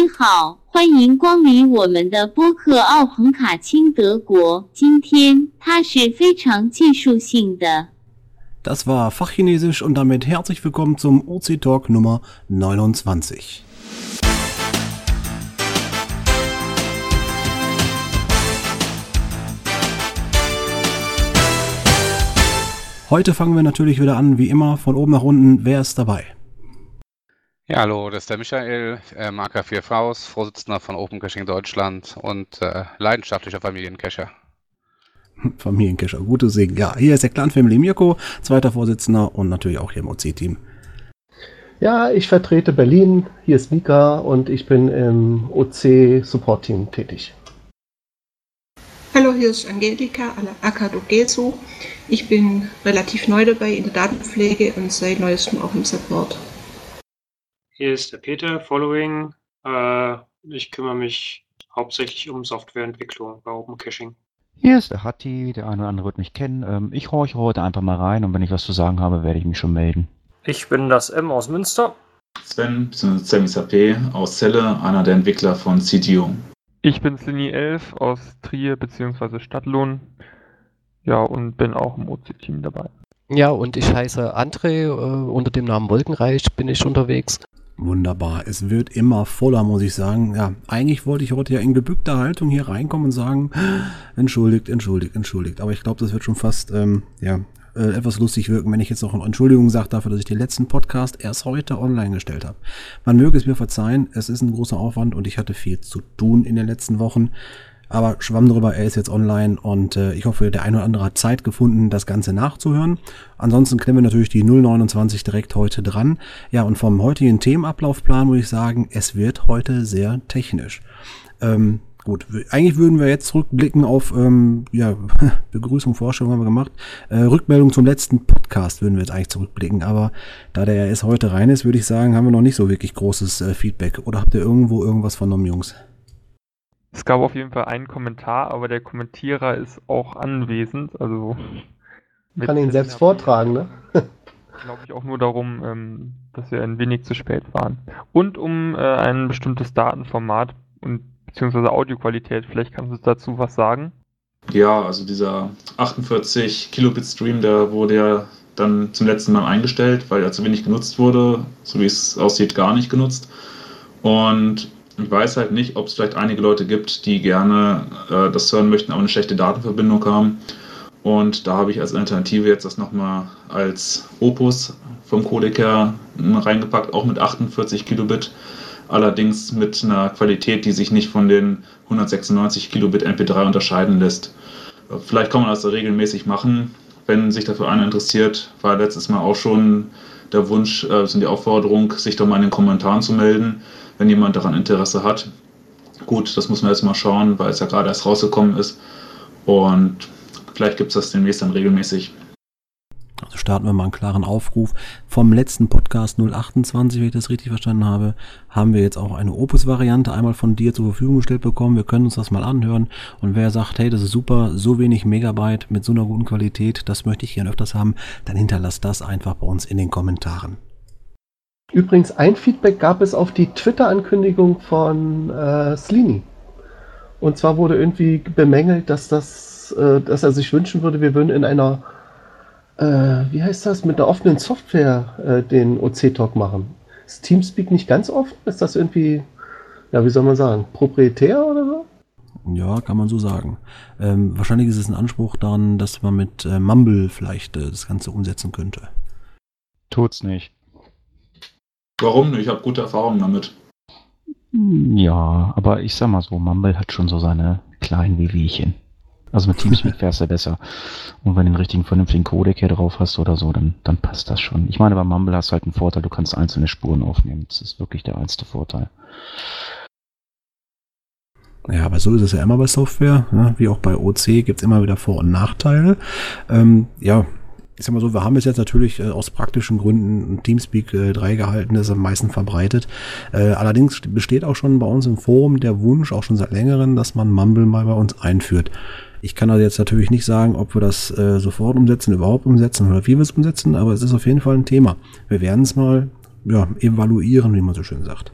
您好，欢迎光临我们的播客奥彭卡钦德国。今天它是非常技术性的。 Das war Fachchinesisch und damit herzlich willkommen zum OC Talk Nummer 29. Heute fangen wir natürlich wieder an, wie immer, von oben nach unten. Wer ist dabei? Ja, hallo, das ist der Michael, äh, Marker 4 Fraus, Vorsitzender von Open Caching Deutschland und äh, leidenschaftlicher Familiencacher. Familiencacher, gute Segen. Ja, hier ist der Clan Family Mirko, zweiter Vorsitzender und natürlich auch hier im OC-Team. Ja, ich vertrete Berlin. Hier ist Mika und ich bin im OC Support Team tätig. Hallo, hier ist Angelika Akadogesu. Ich bin relativ neu dabei in der Datenpflege und seit neuestem auch im Support. Hier ist der Peter, Following. Äh, ich kümmere mich hauptsächlich um Softwareentwicklung bei Open Caching. Hier ist der Hatti, der eine oder andere wird mich kennen. Ähm, ich horche heute einfach mal rein und wenn ich was zu sagen habe, werde ich mich schon melden. Ich bin das M aus Münster. Sven, bzw. SAP aus Celle, einer der Entwickler von CTO. Ich bin Slini 11 aus Trier bzw. Stadtlohn. Ja, und bin auch im OC-Team dabei. Ja, und ich heiße André, äh, unter dem Namen Wolkenreich bin ich unterwegs. Wunderbar. Es wird immer voller, muss ich sagen. Ja, eigentlich wollte ich heute ja in gebückter Haltung hier reinkommen und sagen, entschuldigt, entschuldigt, entschuldigt. Aber ich glaube, das wird schon fast, ähm, ja, äh, etwas lustig wirken, wenn ich jetzt noch eine Entschuldigung sage dafür, dass ich den letzten Podcast erst heute online gestellt habe. Man möge es mir verzeihen, es ist ein großer Aufwand und ich hatte viel zu tun in den letzten Wochen. Aber schwamm drüber, er ist jetzt online und äh, ich hoffe, der eine oder andere hat Zeit gefunden, das Ganze nachzuhören. Ansonsten klemmen wir natürlich die 029 direkt heute dran. Ja, und vom heutigen Themenablaufplan muss ich sagen, es wird heute sehr technisch. Ähm, gut, eigentlich würden wir jetzt zurückblicken auf ähm, ja, Begrüßung, Vorstellung haben wir gemacht. Äh, Rückmeldung zum letzten Podcast würden wir jetzt eigentlich zurückblicken, aber da der erst heute rein ist, würde ich sagen, haben wir noch nicht so wirklich großes äh, Feedback. Oder habt ihr irgendwo irgendwas vernommen, Jungs? Es gab auf jeden Fall einen Kommentar, aber der Kommentierer ist auch anwesend. Also Kann ihn selbst vortragen, ne? glaube ich auch nur darum, ähm, dass wir ein wenig zu spät waren. Und um äh, ein bestimmtes Datenformat und beziehungsweise Audioqualität. Vielleicht kannst du dazu was sagen. Ja, also dieser 48 Kilobit Stream, der wurde ja dann zum letzten Mal eingestellt, weil er zu wenig genutzt wurde, so wie es aussieht, gar nicht genutzt. Und ich weiß halt nicht, ob es vielleicht einige Leute gibt, die gerne äh, das hören möchten, aber eine schlechte Datenverbindung haben. Und da habe ich als Alternative jetzt das nochmal als Opus vom Codec her reingepackt, auch mit 48 Kilobit. Allerdings mit einer Qualität, die sich nicht von den 196 Kilobit MP3 unterscheiden lässt. Vielleicht kann man das regelmäßig machen, wenn sich dafür einer interessiert. War letztes Mal auch schon der Wunsch, äh, sind die Aufforderung, sich doch mal in den Kommentaren zu melden, wenn jemand daran Interesse hat. Gut, das muss man jetzt mal schauen, weil es ja gerade erst rausgekommen ist. Und vielleicht gibt es das demnächst dann regelmäßig. Also starten wir mal einen klaren Aufruf. Vom letzten Podcast 028, wenn ich das richtig verstanden habe, haben wir jetzt auch eine Opus-Variante einmal von dir zur Verfügung gestellt bekommen. Wir können uns das mal anhören. Und wer sagt, hey, das ist super, so wenig Megabyte mit so einer guten Qualität, das möchte ich gerne öfters haben, dann hinterlasst das einfach bei uns in den Kommentaren. Übrigens, ein Feedback gab es auf die Twitter-Ankündigung von äh, Slini. Und zwar wurde irgendwie bemängelt, dass das, äh, dass er sich wünschen würde, wir würden in einer äh, wie heißt das, mit der offenen Software äh, den OC-Talk machen. Ist Teamspeak nicht ganz offen? Ist das irgendwie, ja, wie soll man sagen, proprietär oder so? Ja, kann man so sagen. Ähm, wahrscheinlich ist es ein Anspruch dann, dass man mit äh, Mumble vielleicht äh, das Ganze umsetzen könnte. Tut's nicht. Warum? Ich habe gute Erfahrungen damit. Ja, aber ich sag mal so, Mumble hat schon so seine kleinen Wehwehchen. Also mit Teamspeak wäre es ja besser. Und wenn du den richtigen, vernünftigen Codec hier drauf hast oder so, dann, dann passt das schon. Ich meine, bei Mumble hast du halt einen Vorteil, du kannst einzelne Spuren aufnehmen. Das ist wirklich der einzige Vorteil. Ja, aber so ist es ja immer bei Software. Ja, wie auch bei OC gibt es immer wieder Vor- und Nachteile. Ähm, ja, ich sag mal so, wir haben es jetzt natürlich äh, aus praktischen Gründen Teamspeak äh, 3 gehalten, das ist am meisten verbreitet. Äh, allerdings besteht auch schon bei uns im Forum der Wunsch, auch schon seit längerem, dass man Mumble mal bei uns einführt. Ich kann also jetzt natürlich nicht sagen, ob wir das äh, sofort umsetzen, überhaupt umsetzen oder wie wir es umsetzen, aber es ist auf jeden Fall ein Thema. Wir werden es mal ja, evaluieren, wie man so schön sagt.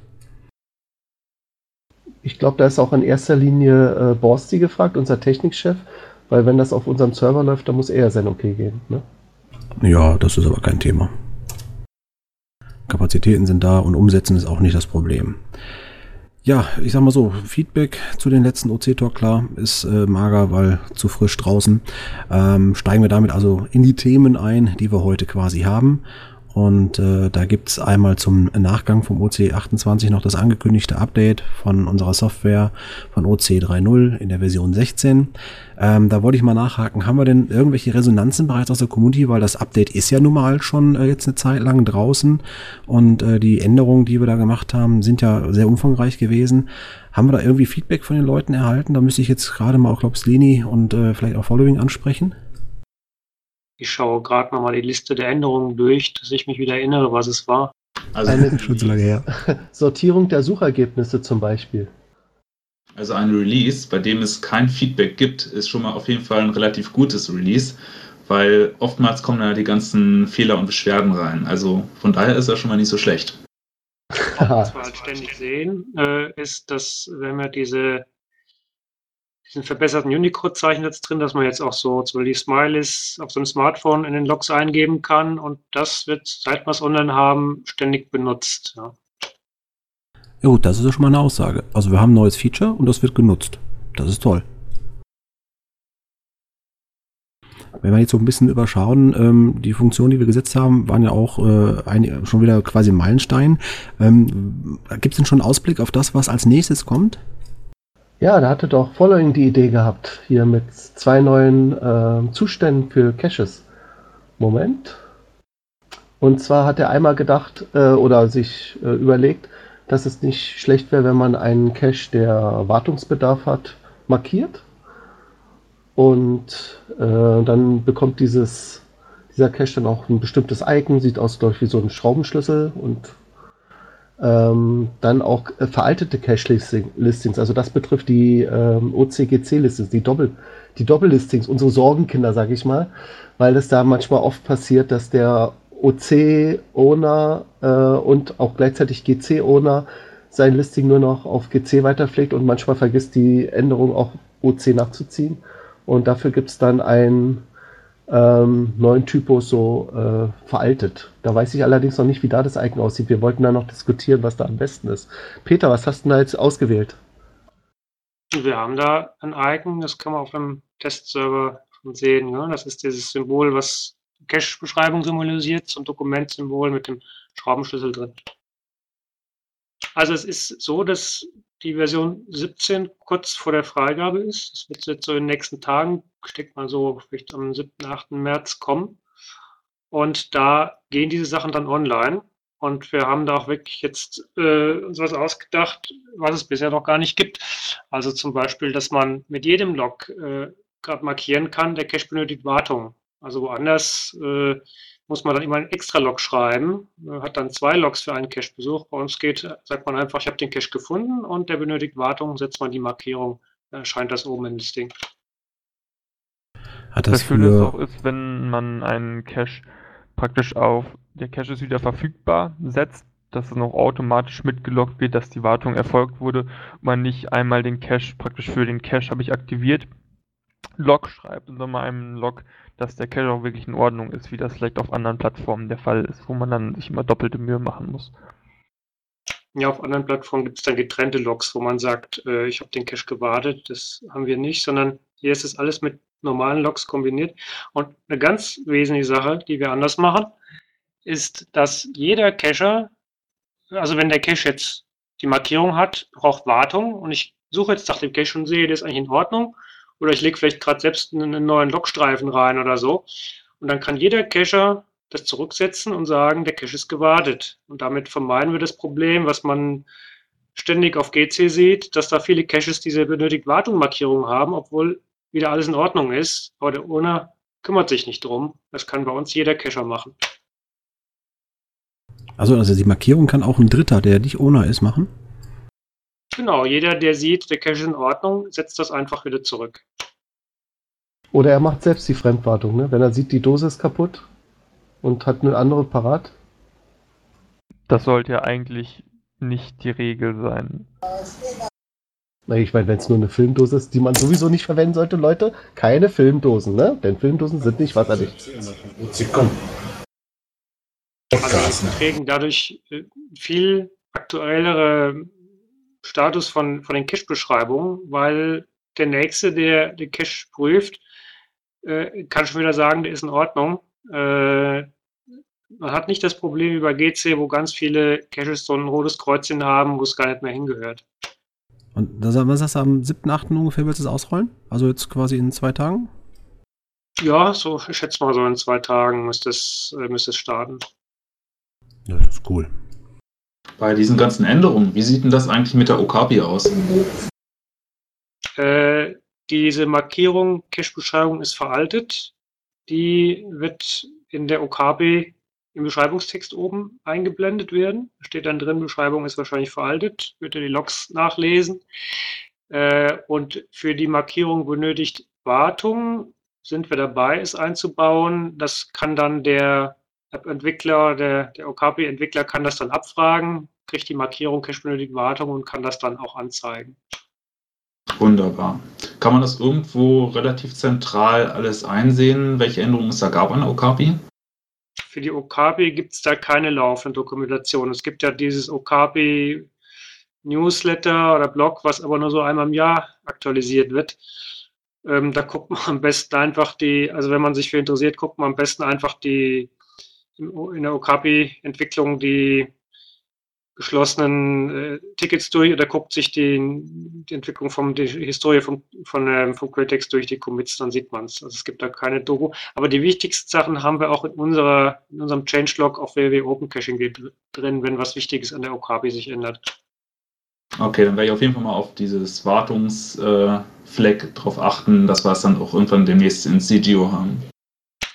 Ich glaube, da ist auch in erster Linie äh, Borsti gefragt, unser Technikchef, weil wenn das auf unserem Server läuft, dann muss er sein Okay geben. Ne? Ja, das ist aber kein Thema. Kapazitäten sind da und umsetzen ist auch nicht das Problem. Ja, ich sag mal so, Feedback zu den letzten OC-Talk, klar, ist äh, mager, weil zu frisch draußen. Ähm, steigen wir damit also in die Themen ein, die wir heute quasi haben. Und äh, da gibt's einmal zum Nachgang vom OC28 noch das angekündigte Update von unserer Software von OC 3.0 in der Version 16. Ähm, da wollte ich mal nachhaken, haben wir denn irgendwelche Resonanzen bereits aus der Community, weil das Update ist ja nun mal schon äh, jetzt eine Zeit lang draußen und äh, die Änderungen, die wir da gemacht haben, sind ja sehr umfangreich gewesen. Haben wir da irgendwie Feedback von den Leuten erhalten? Da müsste ich jetzt gerade mal auch, Slini und äh, vielleicht auch Following ansprechen. Ich schaue gerade nochmal die Liste der Änderungen durch, dass ich mich wieder erinnere, was es war. Also Eine schon so lange her. Sortierung der Suchergebnisse zum Beispiel. Also ein Release, bei dem es kein Feedback gibt, ist schon mal auf jeden Fall ein relativ gutes Release, weil oftmals kommen da die ganzen Fehler und Beschwerden rein. Also von daher ist er schon mal nicht so schlecht. Was wir halt ständig sehen, äh, ist, dass wenn wir diese diesen verbesserten Unicode-Zeichen jetzt drin, dass man jetzt auch so Beispiel die Smileys auf so einem Smartphone in den Logs eingeben kann und das wird, seit wir es online haben, ständig benutzt. Ja. ja gut, das ist ja schon mal eine Aussage. Also wir haben ein neues Feature und das wird genutzt. Das ist toll. Wenn wir jetzt so ein bisschen überschauen, ähm, die Funktionen, die wir gesetzt haben, waren ja auch äh, ein, schon wieder quasi Meilenstein. Ähm, Gibt es denn schon einen Ausblick auf das, was als nächstes kommt? Ja, da hatte doch Following die Idee gehabt, hier mit zwei neuen äh, Zuständen für Caches. Moment. Und zwar hat er einmal gedacht äh, oder sich äh, überlegt, dass es nicht schlecht wäre, wenn man einen Cache, der Wartungsbedarf hat, markiert. Und äh, dann bekommt dieses, dieser Cache dann auch ein bestimmtes Icon, sieht aus, glaube ich, wie so ein Schraubenschlüssel und ähm, dann auch äh, veraltete Cache-Listings, also das betrifft die ähm, OCGC-Listings, die, Doppel, die Doppellistings, unsere Sorgenkinder, sage ich mal, weil es da manchmal oft passiert, dass der OC-Owner äh, und auch gleichzeitig GC-Owner sein Listing nur noch auf GC weiterpflegt und manchmal vergisst die Änderung auch OC nachzuziehen. Und dafür gibt es dann ein ähm, neuen Typus so äh, veraltet. Da weiß ich allerdings noch nicht, wie da das Icon aussieht. Wir wollten da noch diskutieren, was da am besten ist. Peter, was hast du da jetzt ausgewählt? Wir haben da ein Icon, das kann man auf dem Testserver sehen. Ne? Das ist dieses Symbol, was Cache-Beschreibung symbolisiert, zum Dokumentsymbol mit dem Schraubenschlüssel drin. Also es ist so, dass die Version 17 kurz vor der Freigabe ist. Das wird jetzt so in den nächsten Tagen, denke mal so vielleicht am 7., 8. März kommen. Und da gehen diese Sachen dann online. Und wir haben da auch wirklich jetzt äh, uns was ausgedacht, was es bisher noch gar nicht gibt. Also zum Beispiel, dass man mit jedem Log äh, gerade markieren kann, der Cache benötigt Wartung. Also woanders äh, muss man dann immer einen extra Log schreiben, hat dann zwei Logs für einen Cache-Besuch. Bei uns geht, sagt man einfach, ich habe den Cache gefunden und der benötigt Wartung, setzt man die Markierung, dann erscheint das oben in das Ding. Hat das, das Schöne ist auch, ist, wenn man einen Cache praktisch auf, der Cache ist wieder verfügbar, setzt, dass es noch automatisch mitgeloggt wird, dass die Wartung erfolgt wurde man nicht einmal den Cache praktisch für den Cache habe ich aktiviert, Log schreibt und dann mal einem Log dass der Cache auch wirklich in Ordnung ist, wie das vielleicht auf anderen Plattformen der Fall ist, wo man dann sich immer doppelte Mühe machen muss. Ja, auf anderen Plattformen gibt es dann getrennte Logs, wo man sagt, äh, ich habe den Cache gewartet. Das haben wir nicht, sondern hier ist es alles mit normalen Logs kombiniert. Und eine ganz wesentliche Sache, die wir anders machen, ist, dass jeder Cacher, also wenn der Cache jetzt die Markierung hat, braucht Wartung und ich suche jetzt nach dem Cache und sehe, der ist eigentlich in Ordnung, oder ich lege vielleicht gerade selbst einen neuen Logstreifen rein oder so. Und dann kann jeder Cacher das zurücksetzen und sagen, der Cache ist gewartet. Und damit vermeiden wir das Problem, was man ständig auf GC sieht, dass da viele Caches diese benötigt Wartung-Markierung haben, obwohl wieder alles in Ordnung ist. Aber der Owner kümmert sich nicht drum. Das kann bei uns jeder Cacher machen. Also, also die Markierung kann auch ein Dritter, der nicht Owner ist, machen? Genau, jeder, der sieht, der Cache ist in Ordnung, setzt das einfach wieder zurück. Oder er macht selbst die Fremdwartung, ne? wenn er sieht, die Dose ist kaputt und hat eine andere parat. Das sollte ja eigentlich nicht die Regel sein. Ich meine, wenn es nur eine Filmdose ist, die man sowieso nicht verwenden sollte, Leute, keine Filmdosen, ne? Denn Filmdosen sind nicht wasserdicht. Also wir kriegen dadurch äh, viel aktuellere Status von, von den Cache-Beschreibungen, weil der Nächste, der den Cache prüft, äh, kann schon wieder sagen, der ist in Ordnung. Äh, man hat nicht das Problem über GC, wo ganz viele Caches so ein rotes Kreuzchen haben, wo es gar nicht mehr hingehört. Und das, was sagst du, am 7.8. ungefähr willst du es ausrollen? Also jetzt quasi in zwei Tagen? Ja, so, ich schätze mal so in zwei Tagen müsste es, äh, müsste es starten. Ja, das ist cool. Bei diesen ganzen Änderungen, wie sieht denn das eigentlich mit der Okapi aus? Äh, diese Markierung Cache-Beschreibung ist veraltet. Die wird in der Okapi im Beschreibungstext oben eingeblendet werden. Steht dann drin, Beschreibung ist wahrscheinlich veraltet, wird ihr die Logs nachlesen. Äh, und für die Markierung benötigt Wartung, sind wir dabei, es einzubauen. Das kann dann der App-Entwickler, der, der Okapi-Entwickler kann das dann abfragen, kriegt die Markierung Cache benötigt Wartung und kann das dann auch anzeigen. Wunderbar. Kann man das irgendwo relativ zentral alles einsehen, welche Änderungen es da gab an Okapi? Für die Okapi gibt es da keine laufende Dokumentation. Es gibt ja dieses Okapi Newsletter oder Blog, was aber nur so einmal im Jahr aktualisiert wird. Ähm, da guckt man am besten einfach die, also wenn man sich für interessiert, guckt man am besten einfach die in der Okapi-Entwicklung die geschlossenen äh, Tickets durch oder guckt sich die, die Entwicklung von die Historie vom, von, ähm, vom Quelltext durch die Commits, dann sieht man es. Also es gibt da keine Doku. Aber die wichtigsten Sachen haben wir auch in unserer, in unserem Changelog auf www Open Caching drin, wenn was Wichtiges an der Okapi sich ändert. Okay, dann werde ich auf jeden Fall mal auf dieses Wartungsfleck äh, drauf achten, dass wir es dann auch irgendwann demnächst in CGO haben.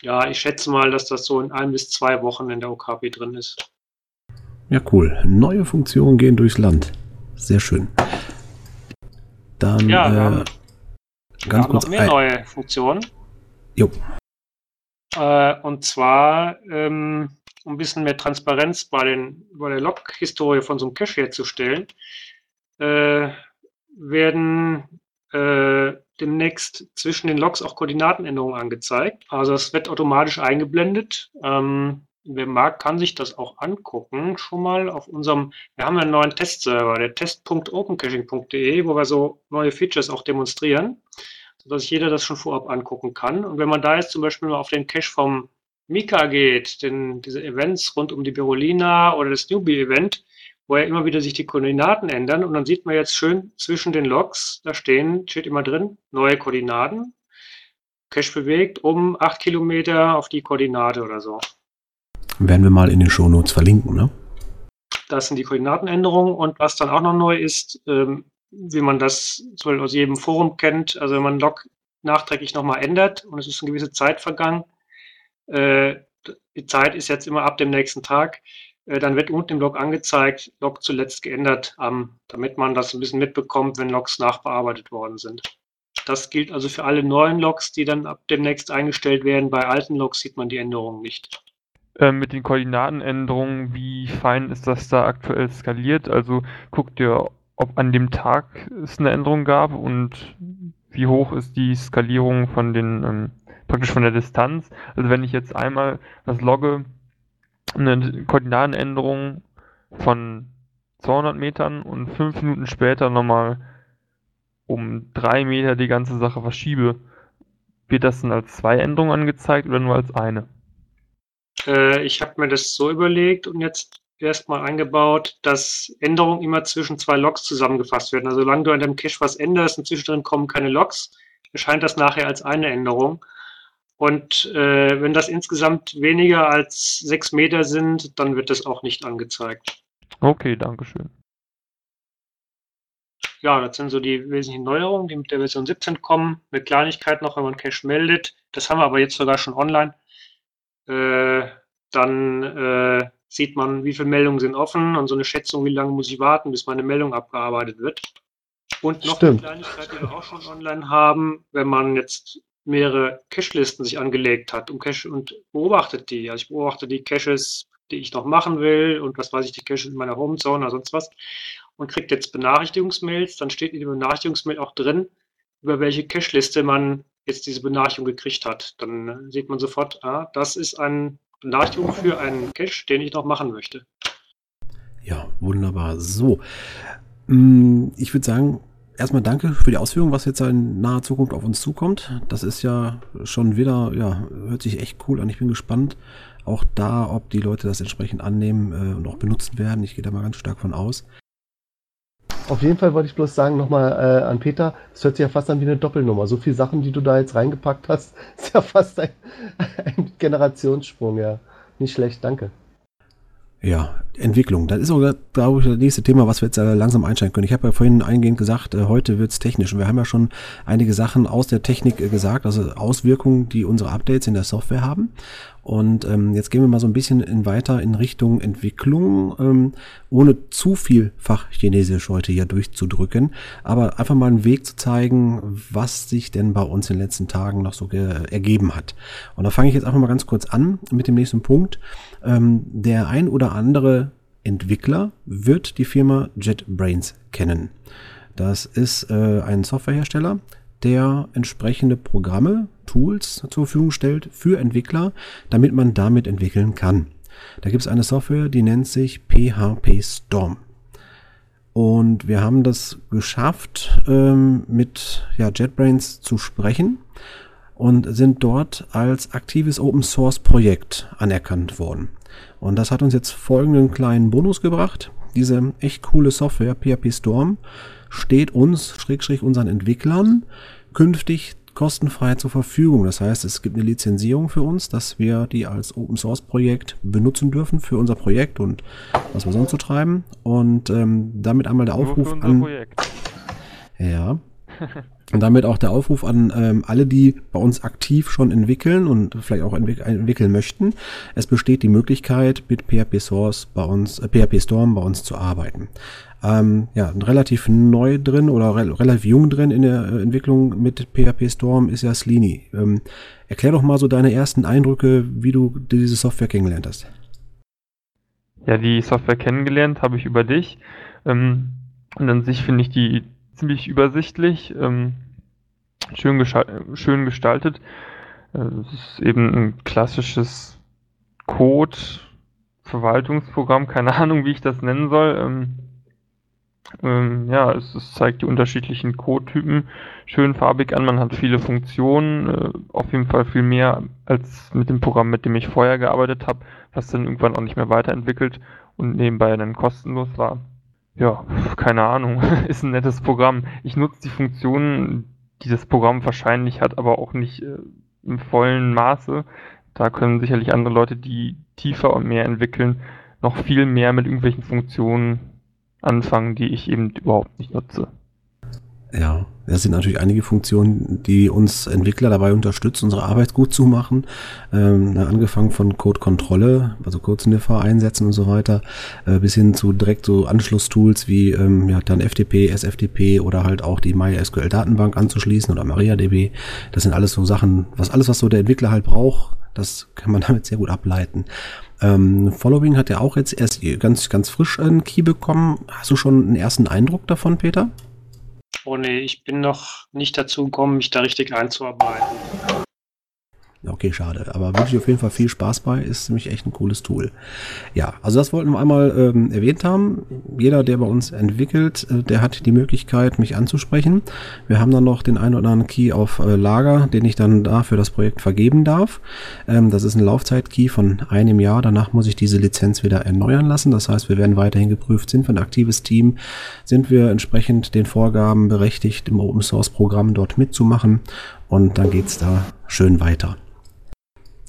Ja, ich schätze mal, dass das so in ein bis zwei Wochen in der Okapi drin ist. Ja, cool. Neue Funktionen gehen durchs Land. Sehr schön. Dann ja, wir äh, haben, wir ganz haben kurz noch mehr neue Funktionen. Jo. Äh, und zwar, ähm, um ein bisschen mehr Transparenz bei, den, bei der Log-Historie von so einem Cache herzustellen, äh, werden äh, demnächst zwischen den Logs auch Koordinatenänderungen angezeigt. Also es wird automatisch eingeblendet. Ähm, wer mag, kann sich das auch angucken. Schon mal auf unserem, wir haben einen neuen Testserver, der test.opencaching.de, wo wir so neue Features auch demonstrieren, sodass jeder das schon vorab angucken kann. Und wenn man da jetzt zum Beispiel mal auf den Cache vom Mika geht, denn diese Events rund um die Berolina oder das Newbie-Event, wo ja immer wieder sich die Koordinaten ändern und dann sieht man jetzt schön zwischen den Logs, da stehen, steht immer drin, neue Koordinaten. Cache bewegt um acht Kilometer auf die Koordinate oder so. Werden wir mal in den Shownotes verlinken, ne? Das sind die Koordinatenänderungen und was dann auch noch neu ist, ähm, wie man das zum aus jedem Forum kennt, also wenn man Log nachträglich nochmal ändert und es ist eine gewisse Zeit vergangen, äh, die Zeit ist jetzt immer ab dem nächsten Tag, äh, dann wird unten im Log angezeigt, Log zuletzt geändert, ähm, damit man das ein bisschen mitbekommt, wenn Logs nachbearbeitet worden sind. Das gilt also für alle neuen Logs, die dann ab demnächst eingestellt werden. Bei alten Logs sieht man die Änderungen nicht. Ähm, mit den Koordinatenänderungen, wie fein ist das da aktuell skaliert? Also guckt ihr, ob an dem Tag es eine Änderung gab und wie hoch ist die Skalierung von den, ähm, praktisch von der Distanz? Also wenn ich jetzt einmal das logge, eine Koordinatenänderung von 200 Metern und fünf Minuten später nochmal um drei Meter die ganze Sache verschiebe, wird das dann als zwei Änderungen angezeigt oder nur als eine? Äh, ich habe mir das so überlegt und jetzt erstmal eingebaut, dass Änderungen immer zwischen zwei Logs zusammengefasst werden. Also solange du an deinem Cache was änderst und zwischendrin kommen keine Logs, erscheint das nachher als eine Änderung. Und äh, wenn das insgesamt weniger als sechs Meter sind, dann wird das auch nicht angezeigt. Okay, danke schön. Ja, das sind so die wesentlichen Neuerungen, die mit der Version 17 kommen. Eine Kleinigkeit noch, wenn man Cache meldet. Das haben wir aber jetzt sogar schon online. Äh, dann äh, sieht man, wie viele Meldungen sind offen und so eine Schätzung, wie lange muss ich warten, bis meine Meldung abgearbeitet wird. Und noch Stimmt. eine Kleinigkeit, die wir auch schon online haben, wenn man jetzt mehrere Cache-Listen sich angelegt hat und, Cache und beobachtet die. Also ich beobachte die Caches, die ich noch machen will und was weiß ich, die Caches in meiner Homezone oder sonst was. man kriegt jetzt Benachrichtigungsmails, dann steht in der Benachrichtigungsmail auch drin, über welche Cache-Liste man jetzt diese Benachrichtigung gekriegt hat. Dann sieht man sofort, ah, das ist eine Benachrichtigung für einen Cache, den ich noch machen möchte. Ja, wunderbar. So, mm, ich würde sagen, erstmal danke für die Ausführung, was jetzt in naher Zukunft auf uns zukommt. Das ist ja schon wieder, ja, hört sich echt cool an. Ich bin gespannt, auch da, ob die Leute das entsprechend annehmen äh, und auch benutzen werden. Ich gehe da mal ganz stark von aus. Auf jeden Fall wollte ich bloß sagen nochmal äh, an Peter, es hört sich ja fast an wie eine Doppelnummer. So viele Sachen, die du da jetzt reingepackt hast, ist ja fast ein, ein Generationssprung, ja. Nicht schlecht, danke. Ja, Entwicklung. Das ist auch, glaube ich, das nächste Thema, was wir jetzt äh, langsam einsteigen können. Ich habe ja vorhin eingehend gesagt, äh, heute wird's technisch. Und wir haben ja schon einige Sachen aus der Technik äh, gesagt, also Auswirkungen, die unsere Updates in der Software haben. Und ähm, jetzt gehen wir mal so ein bisschen in weiter in Richtung Entwicklung, ähm, ohne zu viel Fachchinesisch heute hier durchzudrücken, aber einfach mal einen Weg zu zeigen, was sich denn bei uns in den letzten Tagen noch so ergeben hat. Und da fange ich jetzt einfach mal ganz kurz an mit dem nächsten Punkt. Ähm, der ein oder andere Entwickler wird die Firma JetBrains kennen. Das ist äh, ein Softwarehersteller, der entsprechende Programme, Tools zur Verfügung stellt für Entwickler, damit man damit entwickeln kann. Da gibt es eine Software, die nennt sich PHP Storm. Und wir haben das geschafft, ähm, mit ja, JetBrains zu sprechen und sind dort als aktives Open Source Projekt anerkannt worden. Und das hat uns jetzt folgenden kleinen Bonus gebracht. Diese echt coole Software, PHP Storm, steht uns, Schrägstrich unseren Entwicklern, künftig kostenfrei zur Verfügung. Das heißt, es gibt eine Lizenzierung für uns, dass wir die als Open Source Projekt benutzen dürfen für unser Projekt und was wir sonst so treiben. Und ähm, damit einmal der Aufruf an. Projekt. Ja. Und damit auch der Aufruf an ähm, alle, die bei uns aktiv schon entwickeln und vielleicht auch entwick entwickeln möchten. Es besteht die Möglichkeit, mit PHP Source bei uns, äh, PHP Storm bei uns zu arbeiten. Ähm, ja, relativ neu drin oder re relativ jung drin in der äh, Entwicklung mit PHP Storm ist ja Sleeny. Ähm, erklär doch mal so deine ersten Eindrücke, wie du diese Software kennengelernt hast. Ja, die Software kennengelernt habe ich über dich. Ähm, und an sich finde ich die ziemlich übersichtlich, ähm, schön, schön gestaltet. Äh, es ist eben ein klassisches Code-Verwaltungsprogramm, keine Ahnung, wie ich das nennen soll. Ähm, ähm, ja, es, es, zeigt die unterschiedlichen Code-Typen schön farbig an. Man hat viele Funktionen, äh, auf jeden Fall viel mehr als mit dem Programm, mit dem ich vorher gearbeitet habe, was dann irgendwann auch nicht mehr weiterentwickelt und nebenbei dann kostenlos war. Ja, keine Ahnung, ist ein nettes Programm. Ich nutze die Funktionen, die das Programm wahrscheinlich hat, aber auch nicht äh, im vollen Maße. Da können sicherlich andere Leute, die tiefer und mehr entwickeln, noch viel mehr mit irgendwelchen Funktionen anfangen, die ich eben überhaupt nicht nutze. Ja, das sind natürlich einige Funktionen, die uns Entwickler dabei unterstützen, unsere Arbeit gut zu machen. Ähm, angefangen von Code-Kontrolle, also Code-Sniffer einsetzen und so weiter, äh, bis hin zu direkt so Anschlusstools wie ähm, ja, dann FTP, SFTP oder halt auch die MySQL-Datenbank anzuschließen oder MariaDB. Das sind alles so Sachen, was alles, was so der Entwickler halt braucht, das kann man damit sehr gut ableiten. Ähm, Following hat ja auch jetzt erst ganz, ganz frisch einen Key bekommen. Hast du schon einen ersten Eindruck davon, Peter? Oh nee, ich bin noch nicht dazu gekommen, mich da richtig einzuarbeiten. Okay, schade. Aber wünsche ich auf jeden Fall viel Spaß bei. Ist nämlich echt ein cooles Tool. Ja, also das wollten wir einmal ähm, erwähnt haben. Jeder, der bei uns entwickelt, äh, der hat die Möglichkeit, mich anzusprechen. Wir haben dann noch den einen oder anderen Key auf äh, Lager, den ich dann da für das Projekt vergeben darf. Ähm, das ist ein Laufzeit-Key von einem Jahr. Danach muss ich diese Lizenz wieder erneuern lassen. Das heißt, wir werden weiterhin geprüft. Sind wir ein aktives Team? Sind wir entsprechend den Vorgaben berechtigt, im Open Source Programm dort mitzumachen? Und dann geht's da schön weiter.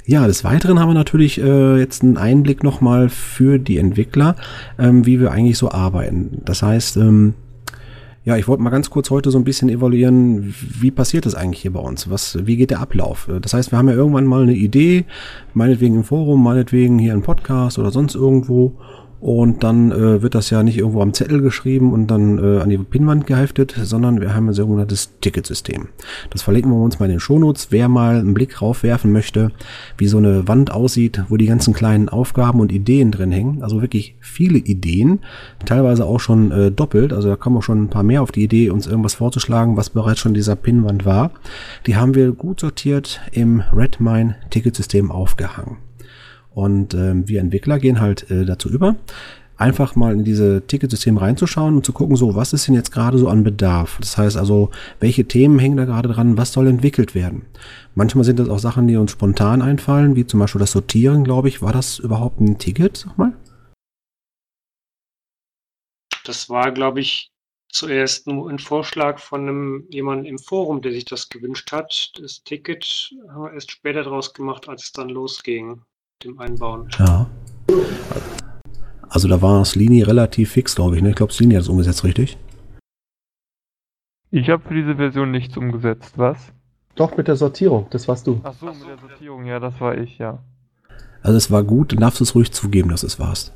Ja, des Weiteren haben wir natürlich äh, jetzt einen Einblick nochmal für die Entwickler, ähm, wie wir eigentlich so arbeiten. Das heißt, ähm, ja, ich wollte mal ganz kurz heute so ein bisschen evaluieren, wie passiert das eigentlich hier bei uns? Was, wie geht der Ablauf? Das heißt, wir haben ja irgendwann mal eine Idee, meinetwegen im Forum, meinetwegen hier im Podcast oder sonst irgendwo. Und dann äh, wird das ja nicht irgendwo am Zettel geschrieben und dann äh, an die Pinnwand geheftet, sondern wir haben ein sogenanntes Ticketsystem. Das verlinken wir uns mal in den Shownotes. Wer mal einen Blick raufwerfen möchte, wie so eine Wand aussieht, wo die ganzen kleinen Aufgaben und Ideen drin hängen. Also wirklich viele Ideen, teilweise auch schon äh, doppelt. Also da kommen auch schon ein paar mehr auf die Idee, uns irgendwas vorzuschlagen, was bereits schon dieser Pinnwand war. Die haben wir gut sortiert im Redmine Ticketsystem aufgehangen. Und ähm, wir Entwickler gehen halt äh, dazu über, einfach mal in diese Ticketsystem reinzuschauen und zu gucken, so, was ist denn jetzt gerade so an Bedarf? Das heißt also, welche Themen hängen da gerade dran, was soll entwickelt werden? Manchmal sind das auch Sachen, die uns spontan einfallen, wie zum Beispiel das Sortieren, glaube ich. War das überhaupt ein Ticket, sag mal? Das war, glaube ich, zuerst nur ein Vorschlag von einem jemandem im Forum, der sich das gewünscht hat. Das Ticket haben wir erst später draus gemacht, als es dann losging dem Einbauen. Ja. Also da war Slini relativ fix, glaube ich. Ne? Ich glaube, Slini hat es umgesetzt, richtig? Ich habe für diese Version nichts umgesetzt, was? Doch, mit der Sortierung, das warst du. Ach so, mit der Sortierung, ja, das war ich, ja. Also es war gut, du darfst es ruhig zugeben, dass es warst.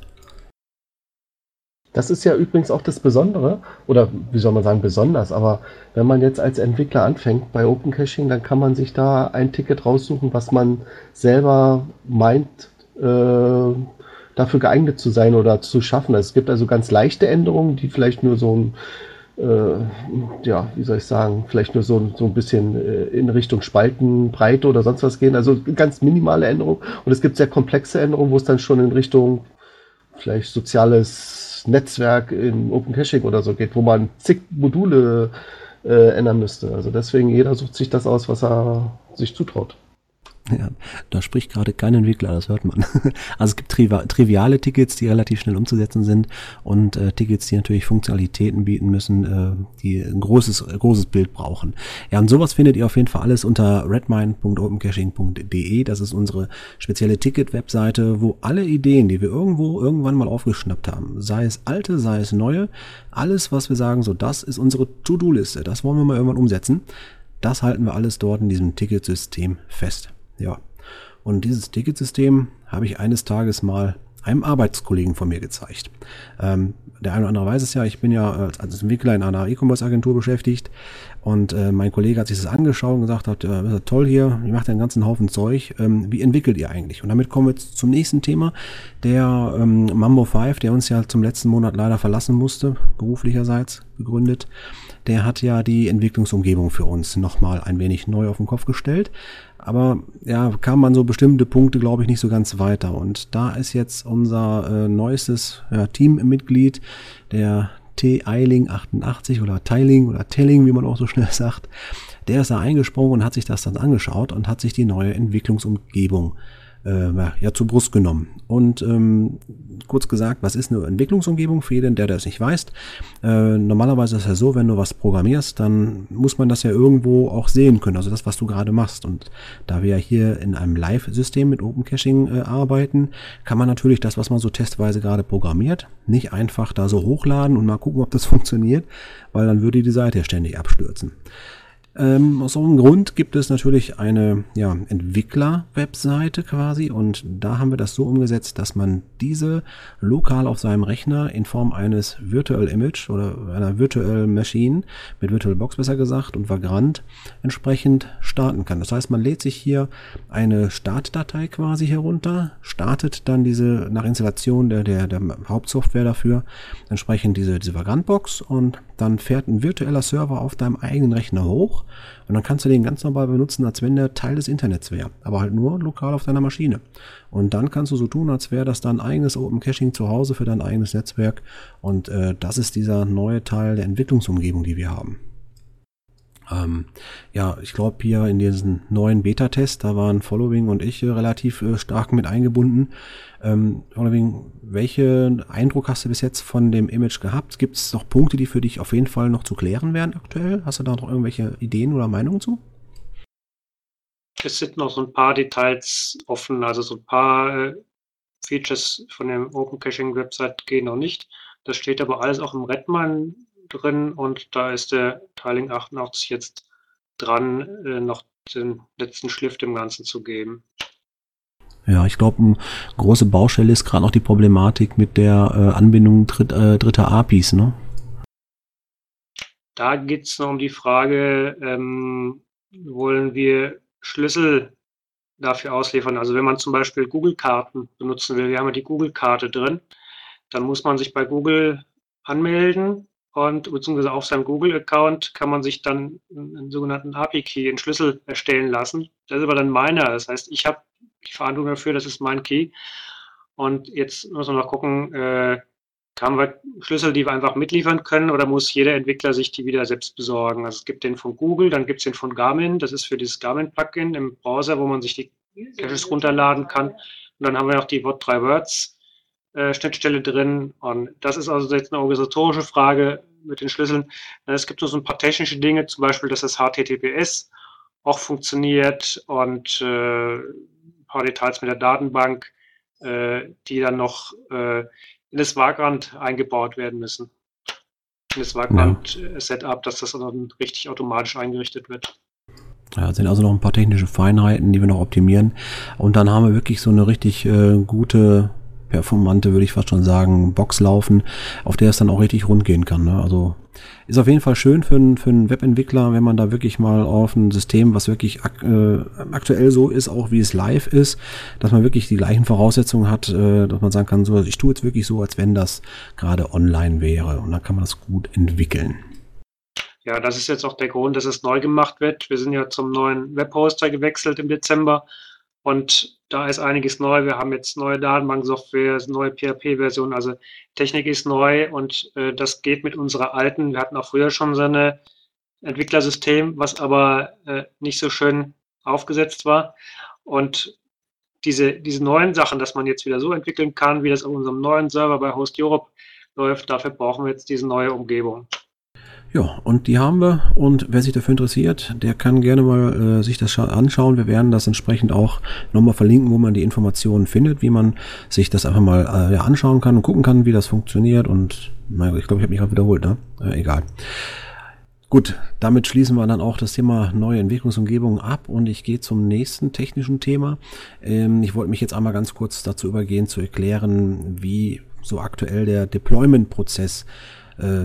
Das ist ja übrigens auch das Besondere, oder wie soll man sagen, besonders, aber wenn man jetzt als Entwickler anfängt bei Open Caching, dann kann man sich da ein Ticket raussuchen, was man selber meint, äh, dafür geeignet zu sein oder zu schaffen. Es gibt also ganz leichte Änderungen, die vielleicht nur so ein, äh, ja, wie soll ich sagen, vielleicht nur so, so ein bisschen äh, in Richtung Spaltenbreite oder sonst was gehen. Also ganz minimale Änderungen. Und es gibt sehr komplexe Änderungen, wo es dann schon in Richtung vielleicht soziales Netzwerk in Open Caching oder so geht, wo man zig Module äh, ändern müsste. Also deswegen jeder sucht sich das aus, was er sich zutraut. Ja, da spricht gerade kein Entwickler, das hört man. Also es gibt tri triviale Tickets, die relativ schnell umzusetzen sind und äh, Tickets, die natürlich Funktionalitäten bieten müssen, äh, die ein großes, großes Bild brauchen. Ja, und sowas findet ihr auf jeden Fall alles unter redmine.opencaching.de. Das ist unsere spezielle Ticket-Webseite, wo alle Ideen, die wir irgendwo irgendwann mal aufgeschnappt haben, sei es alte, sei es neue, alles, was wir sagen, so das ist unsere To-Do-Liste, das wollen wir mal irgendwann umsetzen, das halten wir alles dort in diesem Ticketsystem fest. Ja. Und dieses Ticketsystem habe ich eines Tages mal einem Arbeitskollegen von mir gezeigt. Ähm, der eine oder andere weiß es ja, ich bin ja als Entwickler in einer E-Commerce-Agentur beschäftigt und äh, mein Kollege hat sich das angeschaut und gesagt hat, äh, toll hier, ihr macht ja einen ganzen Haufen Zeug, ähm, wie entwickelt ihr eigentlich? Und damit kommen wir jetzt zum nächsten Thema, der ähm, Mambo 5, der uns ja zum letzten Monat leider verlassen musste, beruflicherseits gegründet, der hat ja die Entwicklungsumgebung für uns nochmal ein wenig neu auf den Kopf gestellt. Aber ja, kam man so bestimmte Punkte, glaube ich, nicht so ganz weiter. Und da ist jetzt unser äh, neuestes ja, Teammitglied, der T. Eiling 88 oder Teiling oder Telling, wie man auch so schnell sagt, der ist da eingesprungen und hat sich das dann angeschaut und hat sich die neue Entwicklungsumgebung äh, ja, zur Brust genommen. Und ähm, kurz gesagt, was ist eine Entwicklungsumgebung für jeden, der das nicht weiß? Äh, normalerweise ist es ja so, wenn du was programmierst, dann muss man das ja irgendwo auch sehen können, also das, was du gerade machst. Und da wir ja hier in einem Live-System mit Open Caching äh, arbeiten, kann man natürlich das, was man so testweise gerade programmiert, nicht einfach da so hochladen und mal gucken, ob das funktioniert, weil dann würde die Seite ständig abstürzen. Ähm, aus so einem Grund gibt es natürlich eine ja, Entwickler-Webseite quasi und da haben wir das so umgesetzt, dass man diese lokal auf seinem Rechner in Form eines Virtual Image oder einer Virtual Machine mit VirtualBox besser gesagt und Vagrant entsprechend starten kann. Das heißt, man lädt sich hier eine Startdatei quasi herunter, startet dann diese nach Installation der, der, der Hauptsoftware dafür entsprechend diese, diese Vagrant-Box und dann fährt ein virtueller Server auf deinem eigenen Rechner hoch und dann kannst du den ganz normal benutzen, als wenn der Teil des Internets wäre, aber halt nur lokal auf deiner Maschine. Und dann kannst du so tun, als wäre das dein eigenes Open Caching zu Hause für dein eigenes Netzwerk und äh, das ist dieser neue Teil der Entwicklungsumgebung, die wir haben. Ähm, ja, ich glaube hier in diesen neuen Beta-Test, da waren Following und ich äh, relativ äh, stark mit eingebunden. Ähm, Following, welchen Eindruck hast du bis jetzt von dem Image gehabt? Gibt es noch Punkte, die für dich auf jeden Fall noch zu klären wären aktuell? Hast du da noch irgendwelche Ideen oder Meinungen zu? Es sind noch so ein paar Details offen, also so ein paar äh, Features von dem Open Caching Website gehen noch nicht. Das steht aber alles auch im Redman drin und da ist der Tiling 88 jetzt dran, äh, noch den letzten Schliff dem Ganzen zu geben. Ja, ich glaube, eine große Baustelle ist gerade noch die Problematik mit der äh, Anbindung dritt, äh, dritter APIs, ne? Da geht es noch um die Frage, ähm, wollen wir Schlüssel dafür ausliefern? Also wenn man zum Beispiel Google-Karten benutzen will, wir haben ja die Google-Karte drin, dann muss man sich bei Google anmelden und beziehungsweise auf seinem Google-Account kann man sich dann einen sogenannten API-Key, einen Schlüssel erstellen lassen. Das ist aber dann meiner. Das heißt, ich habe die Verantwortung dafür, das ist mein Key. Und jetzt müssen wir noch gucken, äh, haben wir Schlüssel, die wir einfach mitliefern können oder muss jeder Entwickler sich die wieder selbst besorgen? Also es gibt den von Google, dann gibt es den von Garmin, das ist für dieses Garmin-Plugin im Browser, wo man sich die Caches runterladen kann. Und dann haben wir noch die Wort 3 Words äh, Schnittstelle drin. Und das ist also jetzt eine organisatorische Frage mit den Schlüsseln. Es gibt noch so ein paar technische Dinge, zum Beispiel, dass das HTTPS auch funktioniert und äh, ein paar Details mit der Datenbank, äh, die dann noch äh, in das Vagrant eingebaut werden müssen. In das Vagrant-Setup, dass das dann richtig automatisch eingerichtet wird. Ja, sind also noch ein paar technische Feinheiten, die wir noch optimieren. Und dann haben wir wirklich so eine richtig äh, gute performante, würde ich fast schon sagen, Box laufen, auf der es dann auch richtig rund gehen kann. Ne? Also ist auf jeden Fall schön für, einen, für einen Webentwickler, wenn man da wirklich mal auf ein System, was wirklich ak äh, aktuell so ist, auch wie es live ist, dass man wirklich die gleichen Voraussetzungen hat, äh, dass man sagen kann, so, ich tue jetzt wirklich so, als wenn das gerade online wäre. Und dann kann man das gut entwickeln. Ja, das ist jetzt auch der Grund, dass es neu gemacht wird. Wir sind ja zum neuen Webhoster gewechselt im Dezember und da ist einiges neu. Wir haben jetzt neue Datenbanksoftware, neue PHP-Version. Also Technik ist neu und äh, das geht mit unserer alten. Wir hatten auch früher schon so ein Entwicklersystem, was aber äh, nicht so schön aufgesetzt war. Und diese, diese neuen Sachen, dass man jetzt wieder so entwickeln kann, wie das auf unserem neuen Server bei Host Europe läuft, dafür brauchen wir jetzt diese neue Umgebung. Ja, und die haben wir. Und wer sich dafür interessiert, der kann gerne mal äh, sich das anschauen. Wir werden das entsprechend auch nochmal verlinken, wo man die Informationen findet, wie man sich das einfach mal äh, ja, anschauen kann und gucken kann, wie das funktioniert. Und naja, ich glaube, ich habe mich gerade wiederholt, ne? Äh, egal. Gut, damit schließen wir dann auch das Thema neue Entwicklungsumgebungen ab und ich gehe zum nächsten technischen Thema. Ähm, ich wollte mich jetzt einmal ganz kurz dazu übergehen, zu erklären, wie so aktuell der Deployment-Prozess äh,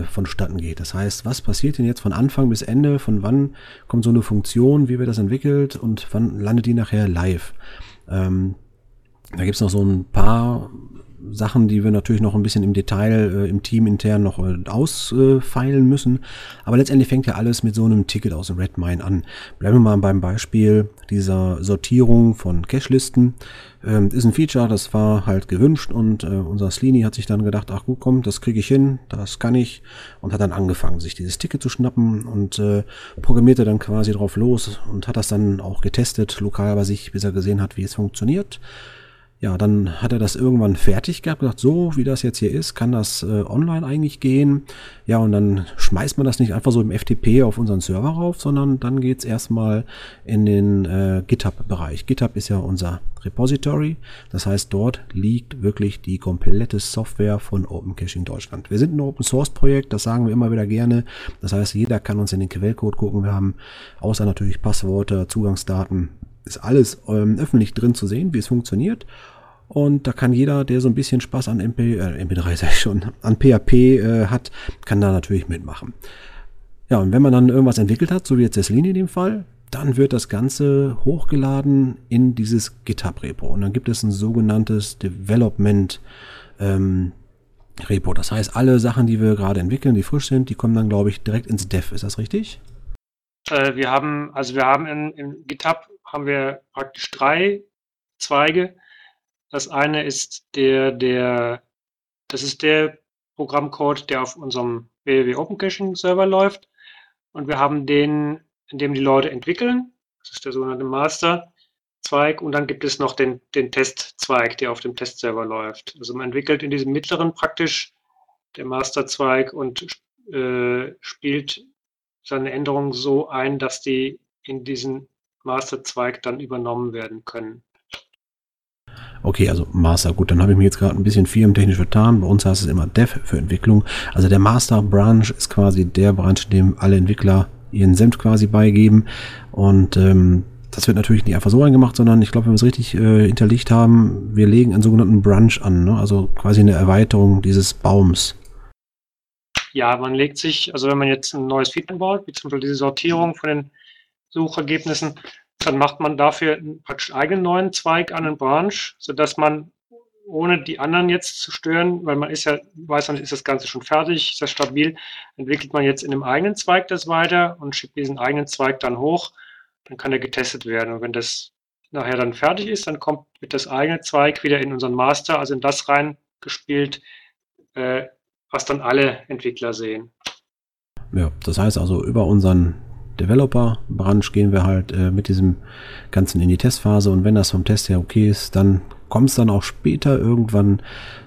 vonstatten geht. Das heißt, was passiert denn jetzt von Anfang bis Ende? Von wann kommt so eine Funktion? Wie wird das entwickelt? Und wann landet die nachher live? Ähm, da gibt es noch so ein paar Sachen, die wir natürlich noch ein bisschen im Detail äh, im Team intern noch äh, ausfeilen müssen. Aber letztendlich fängt ja alles mit so einem Ticket aus dem Redmine an. Bleiben wir mal beim Beispiel dieser Sortierung von Cache-Listen. Ähm, ist ein Feature, das war halt gewünscht und äh, unser Slini hat sich dann gedacht, ach gut, komm, das kriege ich hin, das kann ich und hat dann angefangen, sich dieses Ticket zu schnappen und äh, programmierte dann quasi drauf los und hat das dann auch getestet, lokal bei sich, bis er gesehen hat, wie es funktioniert. Ja, dann hat er das irgendwann fertig gehabt, gesagt, so wie das jetzt hier ist, kann das äh, online eigentlich gehen. Ja, und dann schmeißt man das nicht einfach so im FTP auf unseren Server rauf, sondern dann geht's erstmal in den äh, GitHub-Bereich. GitHub ist ja unser Repository. Das heißt, dort liegt wirklich die komplette Software von Open Caching Deutschland. Wir sind ein Open Source Projekt, das sagen wir immer wieder gerne. Das heißt, jeder kann uns in den Quellcode gucken. Wir haben außer natürlich Passwörter, Zugangsdaten, ist alles ähm, öffentlich drin zu sehen, wie es funktioniert. Und da kann jeder, der so ein bisschen Spaß an MP, äh, MP3 sag ich schon, an PHP äh, hat, kann da natürlich mitmachen. Ja, und wenn man dann irgendwas entwickelt hat, so wie jetzt Celine in dem Fall, dann wird das Ganze hochgeladen in dieses GitHub-Repo. Und dann gibt es ein sogenanntes Development ähm, Repo. Das heißt, alle Sachen, die wir gerade entwickeln, die frisch sind, die kommen dann, glaube ich, direkt ins Dev. Ist das richtig? Äh, wir haben, also wir haben in, in GitHub haben wir praktisch drei Zweige. Das eine ist der, der, das ist der Programmcode, der auf unserem www Open Caching Server läuft. Und wir haben den, in dem die Leute entwickeln. Das ist der sogenannte Master-Zweig. Und dann gibt es noch den, den Testzweig, der auf dem Testserver läuft. Also man entwickelt in diesem mittleren praktisch der Master-Zweig und äh, spielt seine Änderungen so ein, dass die in diesen Master-Zweig dann übernommen werden können. Okay, also Master, gut, dann habe ich mich jetzt gerade ein bisschen firmentechnisch vertan. Bei uns heißt es immer Dev für Entwicklung. Also der Master Branch ist quasi der Branch, dem alle Entwickler ihren Senf quasi beigeben. Und ähm, das wird natürlich nicht einfach so reingemacht, sondern ich glaube, wenn wir es richtig äh, hinterlegt haben, wir legen einen sogenannten Brunch an, ne? also quasi eine Erweiterung dieses Baums. Ja, man legt sich, also wenn man jetzt ein neues Feed baut, wie zum Beispiel diese Sortierung von den Suchergebnissen, dann macht man dafür praktisch einen eigenen neuen Zweig an einen Branch, sodass man ohne die anderen jetzt zu stören, weil man ist ja, weiß man, ist das Ganze schon fertig, ist das stabil, entwickelt man jetzt in einem eigenen Zweig das weiter und schickt diesen eigenen Zweig dann hoch, dann kann er getestet werden. Und wenn das nachher dann fertig ist, dann kommt mit das eigene Zweig wieder in unseren Master, also in das reingespielt, äh, was dann alle Entwickler sehen. Ja, das heißt also über unseren Developer-Branch gehen wir halt äh, mit diesem Ganzen in die Testphase und wenn das vom Test her okay ist, dann kommt es dann auch später irgendwann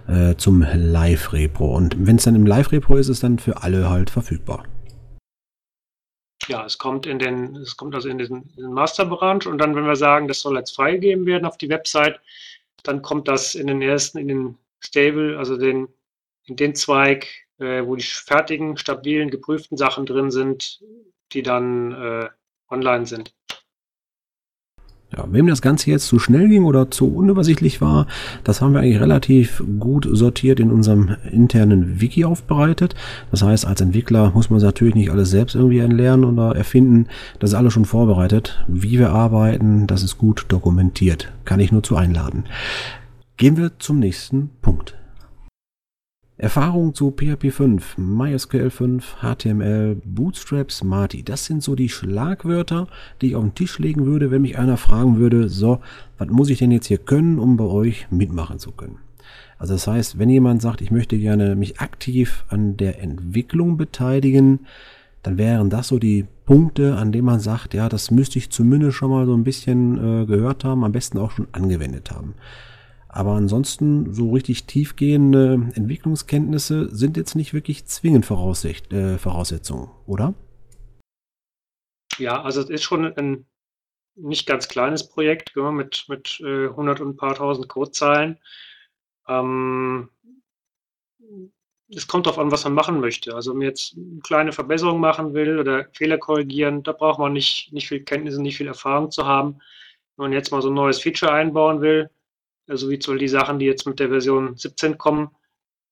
äh, zum Live-Repro. Und wenn es dann im Live-Repro ist, ist es dann für alle halt verfügbar. Ja, es kommt in den, es kommt also in den, den Master-Branch und dann, wenn wir sagen, das soll jetzt freigegeben werden auf die Website, dann kommt das in den ersten, in den Stable, also den, in den Zweig, äh, wo die fertigen, stabilen, geprüften Sachen drin sind, die dann äh, online sind. Ja, wem das Ganze jetzt zu schnell ging oder zu unübersichtlich war, das haben wir eigentlich relativ gut sortiert in unserem internen Wiki aufbereitet. Das heißt, als Entwickler muss man natürlich nicht alles selbst irgendwie entlernen oder erfinden. Das ist alles schon vorbereitet. Wie wir arbeiten, das ist gut dokumentiert. Kann ich nur zu einladen. Gehen wir zum nächsten Punkt. Erfahrung zu PHP 5, MySQL 5, HTML, Bootstrap, Smarty. Das sind so die Schlagwörter, die ich auf den Tisch legen würde, wenn mich einer fragen würde, so, was muss ich denn jetzt hier können, um bei euch mitmachen zu können? Also das heißt, wenn jemand sagt, ich möchte gerne mich aktiv an der Entwicklung beteiligen, dann wären das so die Punkte, an denen man sagt, ja, das müsste ich zumindest schon mal so ein bisschen äh, gehört haben, am besten auch schon angewendet haben. Aber ansonsten so richtig tiefgehende Entwicklungskenntnisse sind jetzt nicht wirklich zwingend äh, Voraussetzungen, oder? Ja, also es ist schon ein nicht ganz kleines Projekt ja, mit, mit äh, 100 und ein paar tausend Codezeilen. Ähm, es kommt darauf an, was man machen möchte. Also wenn man jetzt eine kleine Verbesserung machen will oder Fehler korrigieren, da braucht man nicht, nicht viel Kenntnisse, nicht viel Erfahrung zu haben. Wenn man jetzt mal so ein neues Feature einbauen will, also wie zum die Sachen, die jetzt mit der Version 17 kommen,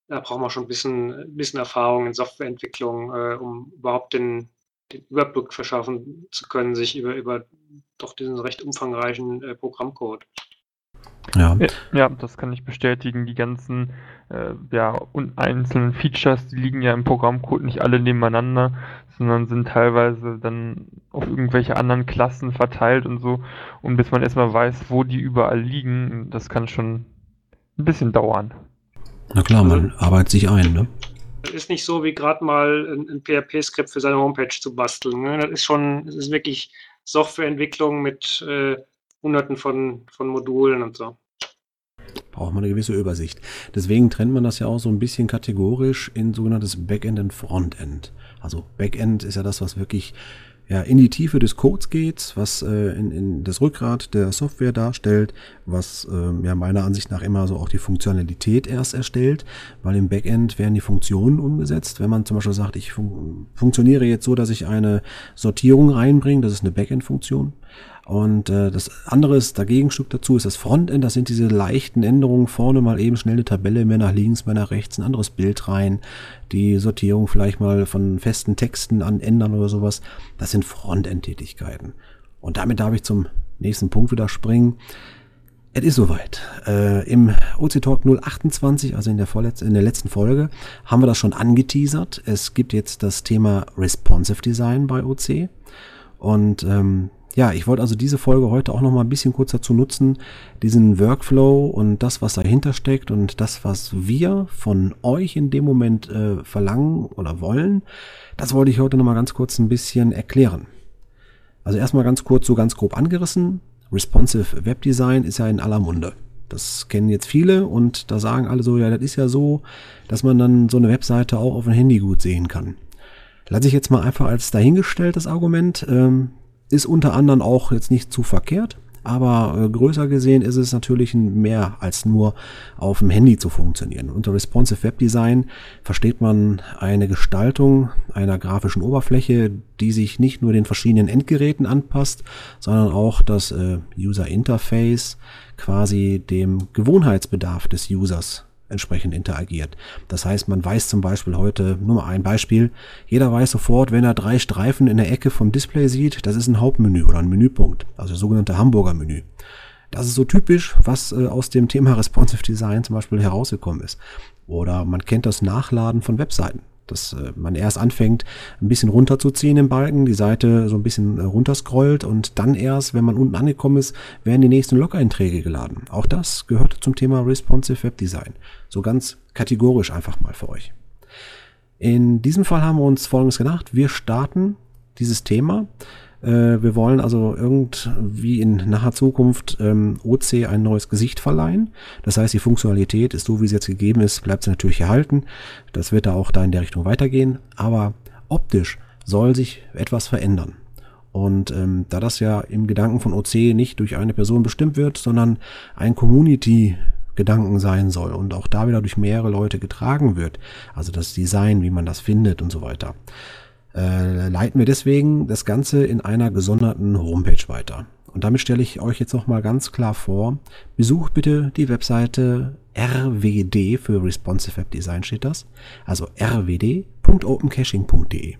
da braucht man schon ein bisschen, ein bisschen Erfahrung in Softwareentwicklung, äh, um überhaupt den, den Überblick verschaffen zu können, sich über, über doch diesen recht umfangreichen äh, Programmcode. Ja. ja, das kann ich bestätigen. Die ganzen äh, ja, und einzelnen Features, die liegen ja im Programmcode nicht alle nebeneinander, sondern sind teilweise dann auf irgendwelche anderen Klassen verteilt und so. Und bis man erstmal weiß, wo die überall liegen, das kann schon ein bisschen dauern. Na klar, man also, arbeitet sich ein, ne? Ist nicht so, wie gerade mal ein, ein PHP-Skript für seine Homepage zu basteln. Ne? Das ist schon, das ist wirklich Softwareentwicklung mit äh, hunderten von, von Modulen und so. Braucht man eine gewisse Übersicht. Deswegen trennt man das ja auch so ein bisschen kategorisch in sogenanntes Backend und Frontend. Also Backend ist ja das, was wirklich ja, in die Tiefe des Codes geht, was äh, in, in das Rückgrat der Software darstellt, was äh, ja meiner Ansicht nach immer so auch die Funktionalität erst erstellt, weil im Backend werden die Funktionen umgesetzt. Wenn man zum Beispiel sagt, ich fun funktioniere jetzt so, dass ich eine Sortierung reinbringe, das ist eine Backend-Funktion. Und äh, das andere ist, dagegen Stück dazu ist das Frontend. Das sind diese leichten Änderungen. Vorne mal eben schnell eine Tabelle, mehr nach links, mehr nach rechts, ein anderes Bild rein. Die Sortierung vielleicht mal von festen Texten an ändern oder sowas. Das sind Frontend-Tätigkeiten. Und damit darf ich zum nächsten Punkt wieder springen. Es ist soweit. Äh, Im OC Talk 028, also in der, in der letzten Folge, haben wir das schon angeteasert. Es gibt jetzt das Thema Responsive Design bei OC. Und ähm, ja, ich wollte also diese Folge heute auch noch mal ein bisschen kurz dazu nutzen, diesen Workflow und das, was dahinter steckt und das, was wir von euch in dem Moment äh, verlangen oder wollen, das wollte ich heute noch mal ganz kurz ein bisschen erklären. Also erstmal ganz kurz, so ganz grob angerissen. Responsive Webdesign ist ja in aller Munde. Das kennen jetzt viele und da sagen alle so, ja, das ist ja so, dass man dann so eine Webseite auch auf dem Handy gut sehen kann. Lasse ich jetzt mal einfach als dahingestelltes Argument. Ähm, ist unter anderem auch jetzt nicht zu verkehrt. aber äh, größer gesehen ist es natürlich mehr als nur auf dem Handy zu funktionieren. Unter Responsive Web Design versteht man eine Gestaltung einer grafischen Oberfläche, die sich nicht nur den verschiedenen Endgeräten anpasst, sondern auch das äh, User Interface quasi dem Gewohnheitsbedarf des Users entsprechend interagiert. Das heißt, man weiß zum Beispiel heute, nur mal ein Beispiel, jeder weiß sofort, wenn er drei Streifen in der Ecke vom Display sieht, das ist ein Hauptmenü oder ein Menüpunkt, also das sogenannte Hamburger Menü. Das ist so typisch, was äh, aus dem Thema Responsive Design zum Beispiel herausgekommen ist. Oder man kennt das Nachladen von Webseiten dass äh, man erst anfängt, ein bisschen runterzuziehen im Balken, die Seite so ein bisschen äh, runterscrollt und dann erst, wenn man unten angekommen ist, werden die nächsten Log-Einträge geladen. Auch das gehört zum Thema Responsive Web Design. So ganz kategorisch einfach mal für euch. In diesem Fall haben wir uns Folgendes gedacht. Wir starten dieses Thema äh, wir wollen also irgendwie in naher Zukunft ähm, OC ein neues Gesicht verleihen. Das heißt, die Funktionalität ist so, wie sie jetzt gegeben ist, bleibt sie natürlich erhalten. Das wird da auch da in der Richtung weitergehen. Aber optisch soll sich etwas verändern. Und ähm, da das ja im Gedanken von OC nicht durch eine Person bestimmt wird, sondern ein Community Gedanken sein soll und auch da wieder durch mehrere Leute getragen wird, also das Design, wie man das findet und so weiter, äh, leiten wir deswegen das Ganze in einer gesonderten Homepage weiter. Und damit stelle ich euch jetzt noch mal ganz klar vor, besucht bitte die Webseite rwd für Responsive Web Design steht das, also rwd.opencaching.de.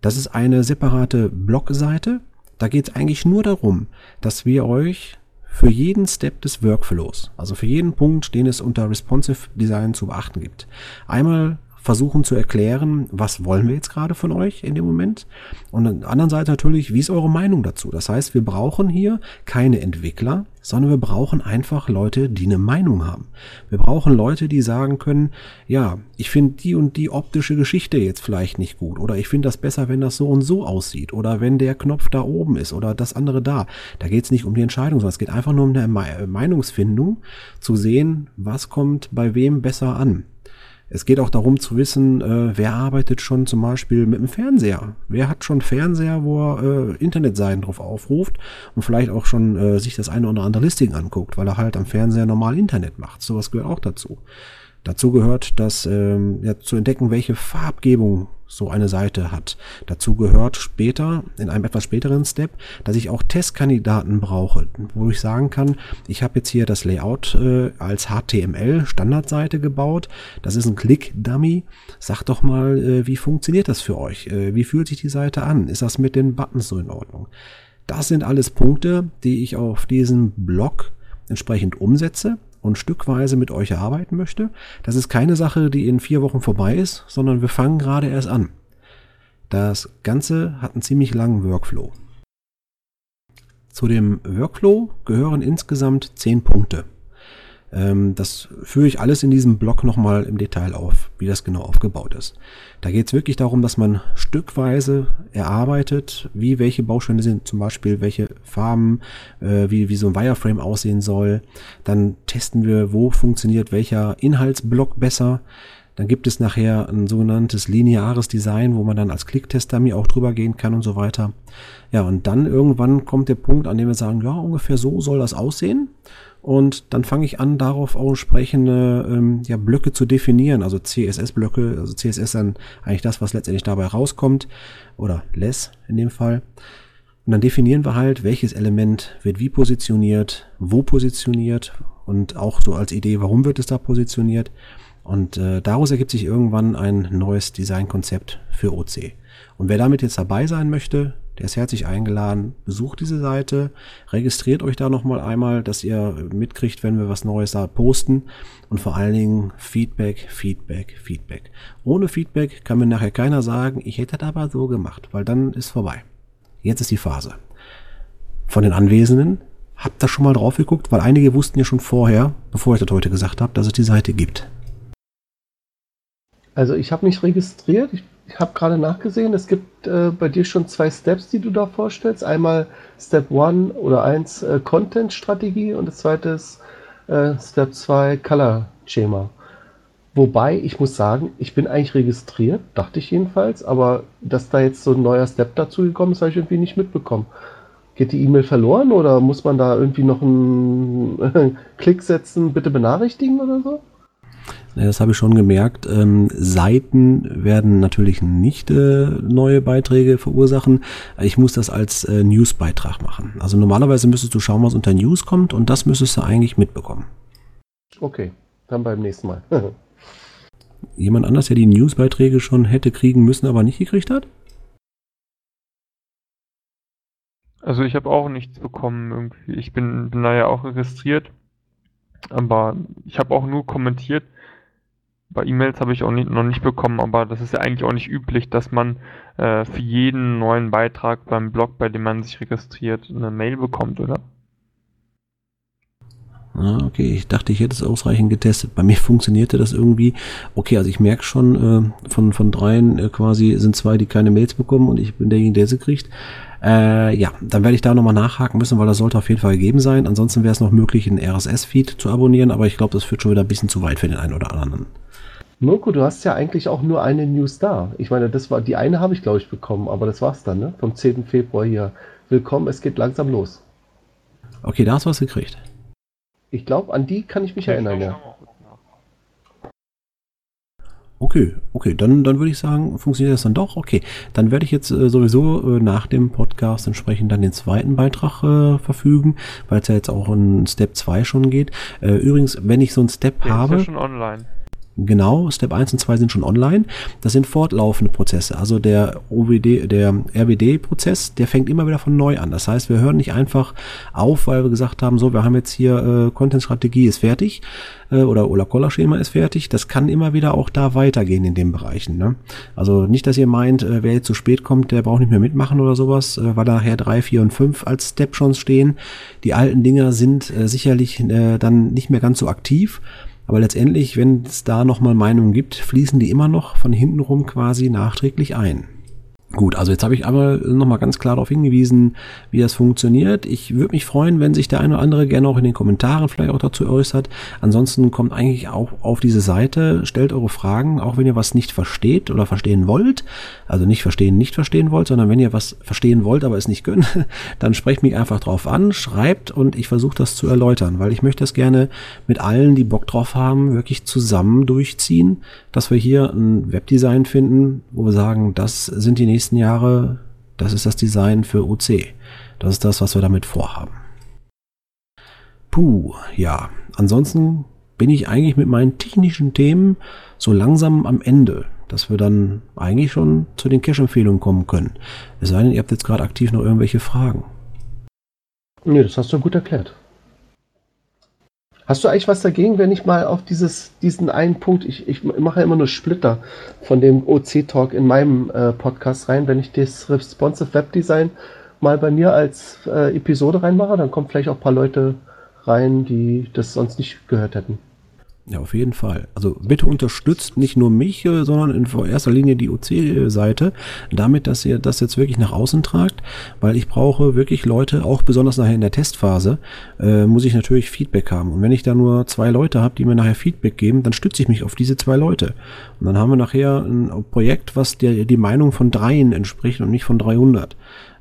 Das ist eine separate Blogseite. Da geht es eigentlich nur darum, dass wir euch für jeden Step des Workflows, also für jeden Punkt, den es unter Responsive Design zu beachten gibt, einmal versuchen zu erklären, was wollen wir jetzt gerade von euch in dem Moment. Und an der anderen Seite natürlich, wie ist eure Meinung dazu? Das heißt, wir brauchen hier keine Entwickler, sondern wir brauchen einfach Leute, die eine Meinung haben. Wir brauchen Leute, die sagen können, ja, ich finde die und die optische Geschichte jetzt vielleicht nicht gut oder ich finde das besser, wenn das so und so aussieht oder wenn der Knopf da oben ist oder das andere da. Da geht es nicht um die Entscheidung, sondern es geht einfach nur um eine Meinungsfindung, zu sehen, was kommt bei wem besser an. Es geht auch darum zu wissen, äh, wer arbeitet schon zum Beispiel mit dem Fernseher. Wer hat schon Fernseher, wo er äh, Internetseiten drauf aufruft und vielleicht auch schon äh, sich das eine oder andere Listing anguckt, weil er halt am Fernseher normal Internet macht. Sowas gehört auch dazu. Dazu gehört, dass ähm, ja, zu entdecken, welche Farbgebung so eine Seite hat. Dazu gehört später, in einem etwas späteren Step, dass ich auch Testkandidaten brauche, wo ich sagen kann, ich habe jetzt hier das Layout äh, als HTML Standardseite gebaut. Das ist ein Click-Dummy. Sagt doch mal, äh, wie funktioniert das für euch? Äh, wie fühlt sich die Seite an? Ist das mit den Buttons so in Ordnung? Das sind alles Punkte, die ich auf diesem Blog entsprechend umsetze und stückweise mit euch erarbeiten möchte. Das ist keine Sache, die in vier Wochen vorbei ist, sondern wir fangen gerade erst an. Das Ganze hat einen ziemlich langen Workflow. Zu dem Workflow gehören insgesamt zehn Punkte. Ähm, das führe ich alles in diesem Blog nochmal im Detail auf, wie das genau aufgebaut ist. Da geht es wirklich darum, dass man stückweise erarbeitet, wie welche Bausteine sind, zum Beispiel welche Farben, äh, wie, wie so ein Wireframe aussehen soll. Dann testen wir, wo funktioniert welcher Inhaltsblock besser. Dann gibt es nachher ein sogenanntes lineares Design, wo man dann als Clicktest-Dummy auch drüber gehen kann und so weiter. Ja, und dann irgendwann kommt der Punkt, an dem wir sagen, ja, ungefähr so soll das aussehen. Und dann fange ich an, darauf auch entsprechende ähm, ja, Blöcke zu definieren, also CSS-Blöcke, also CSS dann eigentlich das, was letztendlich dabei rauskommt, oder less in dem Fall. Und dann definieren wir halt, welches Element wird wie positioniert, wo positioniert und auch so als Idee, warum wird es da positioniert. Und äh, daraus ergibt sich irgendwann ein neues Designkonzept für OC. Und wer damit jetzt dabei sein möchte, der ist herzlich eingeladen. Besucht diese Seite, registriert euch da nochmal einmal, dass ihr mitkriegt, wenn wir was Neues da posten. Und vor allen Dingen Feedback, Feedback, Feedback. Ohne Feedback kann mir nachher keiner sagen, ich hätte das aber so gemacht, weil dann ist vorbei. Jetzt ist die Phase. Von den Anwesenden, habt ihr schon mal drauf geguckt? Weil einige wussten ja schon vorher, bevor ich das heute gesagt habe, dass es die Seite gibt. Also ich habe mich registriert. Ich ich habe gerade nachgesehen, es gibt äh, bei dir schon zwei Steps, die du da vorstellst. Einmal Step 1 oder 1 äh, Content-Strategie und das zweite ist äh, Step 2 Color-Schema. Wobei, ich muss sagen, ich bin eigentlich registriert, dachte ich jedenfalls, aber dass da jetzt so ein neuer Step dazu gekommen ist, habe ich irgendwie nicht mitbekommen. geht die E-Mail verloren oder muss man da irgendwie noch einen Klick setzen, bitte benachrichtigen oder so? Ja, das habe ich schon gemerkt. Ähm, Seiten werden natürlich nicht äh, neue Beiträge verursachen. Ich muss das als äh, Newsbeitrag machen. Also normalerweise müsstest du schauen, was unter News kommt und das müsstest du eigentlich mitbekommen. Okay, dann beim nächsten Mal. Jemand anders, der die Newsbeiträge schon hätte kriegen müssen, aber nicht gekriegt hat? Also ich habe auch nichts bekommen irgendwie. Ich bin, bin da ja auch registriert, aber ich habe auch nur kommentiert. Bei E-Mails habe ich auch nicht, noch nicht bekommen, aber das ist ja eigentlich auch nicht üblich, dass man äh, für jeden neuen Beitrag beim Blog, bei dem man sich registriert, eine Mail bekommt, oder? Ah, okay, ich dachte, ich hätte es ausreichend getestet. Bei mir funktionierte das irgendwie. Okay, also ich merke schon, äh, von, von dreien äh, quasi sind zwei, die keine Mails bekommen und ich bin derjenige, der sie kriegt. Äh, ja, dann werde ich da nochmal nachhaken müssen, weil das sollte auf jeden Fall gegeben sein. Ansonsten wäre es noch möglich, einen RSS-Feed zu abonnieren, aber ich glaube, das führt schon wieder ein bisschen zu weit für den einen oder anderen. Mirko, du hast ja eigentlich auch nur eine News da. Ich meine, das war die eine habe ich, glaube ich, bekommen, aber das war's dann, ne? Vom 10. Februar hier. Willkommen, es geht langsam los. Okay, da hast du was gekriegt. Ich glaube, an die kann ich mich erinnern, ja. Okay, okay, dann, dann würde ich sagen, funktioniert das dann doch. Okay, dann werde ich jetzt äh, sowieso äh, nach dem Podcast entsprechend dann den zweiten Beitrag äh, verfügen, weil es ja jetzt auch in Step 2 schon geht. Äh, übrigens, wenn ich so einen Step Der habe. ist ja schon online. Genau, Step 1 und 2 sind schon online. Das sind fortlaufende Prozesse. Also der OWD, der RWD-Prozess, der fängt immer wieder von neu an. Das heißt, wir hören nicht einfach auf, weil wir gesagt haben, so, wir haben jetzt hier äh, Content-Strategie ist fertig äh, oder Ola-Kolla-Schema ist fertig. Das kann immer wieder auch da weitergehen in den Bereichen. Ne? Also nicht, dass ihr meint, äh, wer jetzt zu spät kommt, der braucht nicht mehr mitmachen oder sowas, äh, weil nachher 3, 4 und 5 als Step schon stehen. Die alten Dinger sind äh, sicherlich äh, dann nicht mehr ganz so aktiv. Aber letztendlich, wenn es da nochmal Meinungen gibt, fließen die immer noch von hinten rum quasi nachträglich ein. Gut, also jetzt habe ich aber nochmal ganz klar darauf hingewiesen, wie das funktioniert. Ich würde mich freuen, wenn sich der eine oder andere gerne auch in den Kommentaren vielleicht auch dazu äußert. Ansonsten kommt eigentlich auch auf diese Seite, stellt eure Fragen, auch wenn ihr was nicht versteht oder verstehen wollt. Also nicht verstehen, nicht verstehen wollt, sondern wenn ihr was verstehen wollt, aber es nicht könnt, dann sprecht mich einfach drauf an, schreibt und ich versuche das zu erläutern, weil ich möchte das gerne mit allen, die Bock drauf haben, wirklich zusammen durchziehen, dass wir hier ein Webdesign finden, wo wir sagen, das sind die nächsten Jahre, das ist das Design für OC. Das ist das, was wir damit vorhaben. Puh, ja. Ansonsten bin ich eigentlich mit meinen technischen Themen so langsam am Ende, dass wir dann eigentlich schon zu den Cache-Empfehlungen kommen können. Es sei denn, ihr habt jetzt gerade aktiv noch irgendwelche Fragen. Nee, das hast du gut erklärt. Hast du eigentlich was dagegen, wenn ich mal auf dieses, diesen einen Punkt, ich, ich mache immer nur Splitter von dem OC-Talk in meinem äh, Podcast rein, wenn ich das Responsive Web Design mal bei mir als äh, Episode reinmache, dann kommen vielleicht auch ein paar Leute rein, die das sonst nicht gehört hätten. Ja, auf jeden Fall. Also bitte unterstützt nicht nur mich, äh, sondern in erster Linie die OC-Seite, damit, dass ihr das jetzt wirklich nach außen tragt, weil ich brauche wirklich Leute, auch besonders nachher in der Testphase, äh, muss ich natürlich Feedback haben. Und wenn ich da nur zwei Leute habe, die mir nachher Feedback geben, dann stütze ich mich auf diese zwei Leute. Und dann haben wir nachher ein Projekt, was der, die Meinung von dreien entspricht und nicht von 300.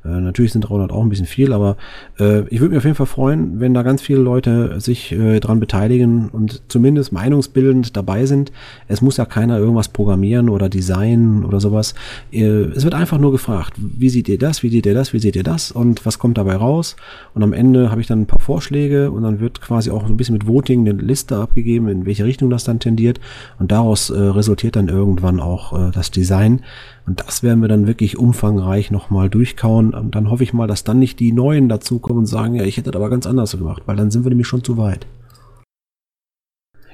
Äh, natürlich sind 300 auch ein bisschen viel, aber äh, ich würde mich auf jeden Fall freuen, wenn da ganz viele Leute sich äh, dran beteiligen und zumindest meinungsbildend dabei sind. Es muss ja keiner irgendwas programmieren oder designen oder sowas. Äh, es wird einfach nur gefragt, wie seht ihr das, wie seht ihr das, wie seht ihr das und was kommt dabei raus? Und am Ende habe ich dann ein paar Vorschläge und dann wird quasi auch so ein bisschen mit Voting eine Liste abgegeben, in welche Richtung das dann tendiert und daraus äh, resultiert dann irgendwann auch äh, das Design. Und das werden wir dann wirklich umfangreich nochmal durchkauen. Und dann hoffe ich mal, dass dann nicht die Neuen dazukommen und sagen, ja, ich hätte das aber ganz anders gemacht, weil dann sind wir nämlich schon zu weit.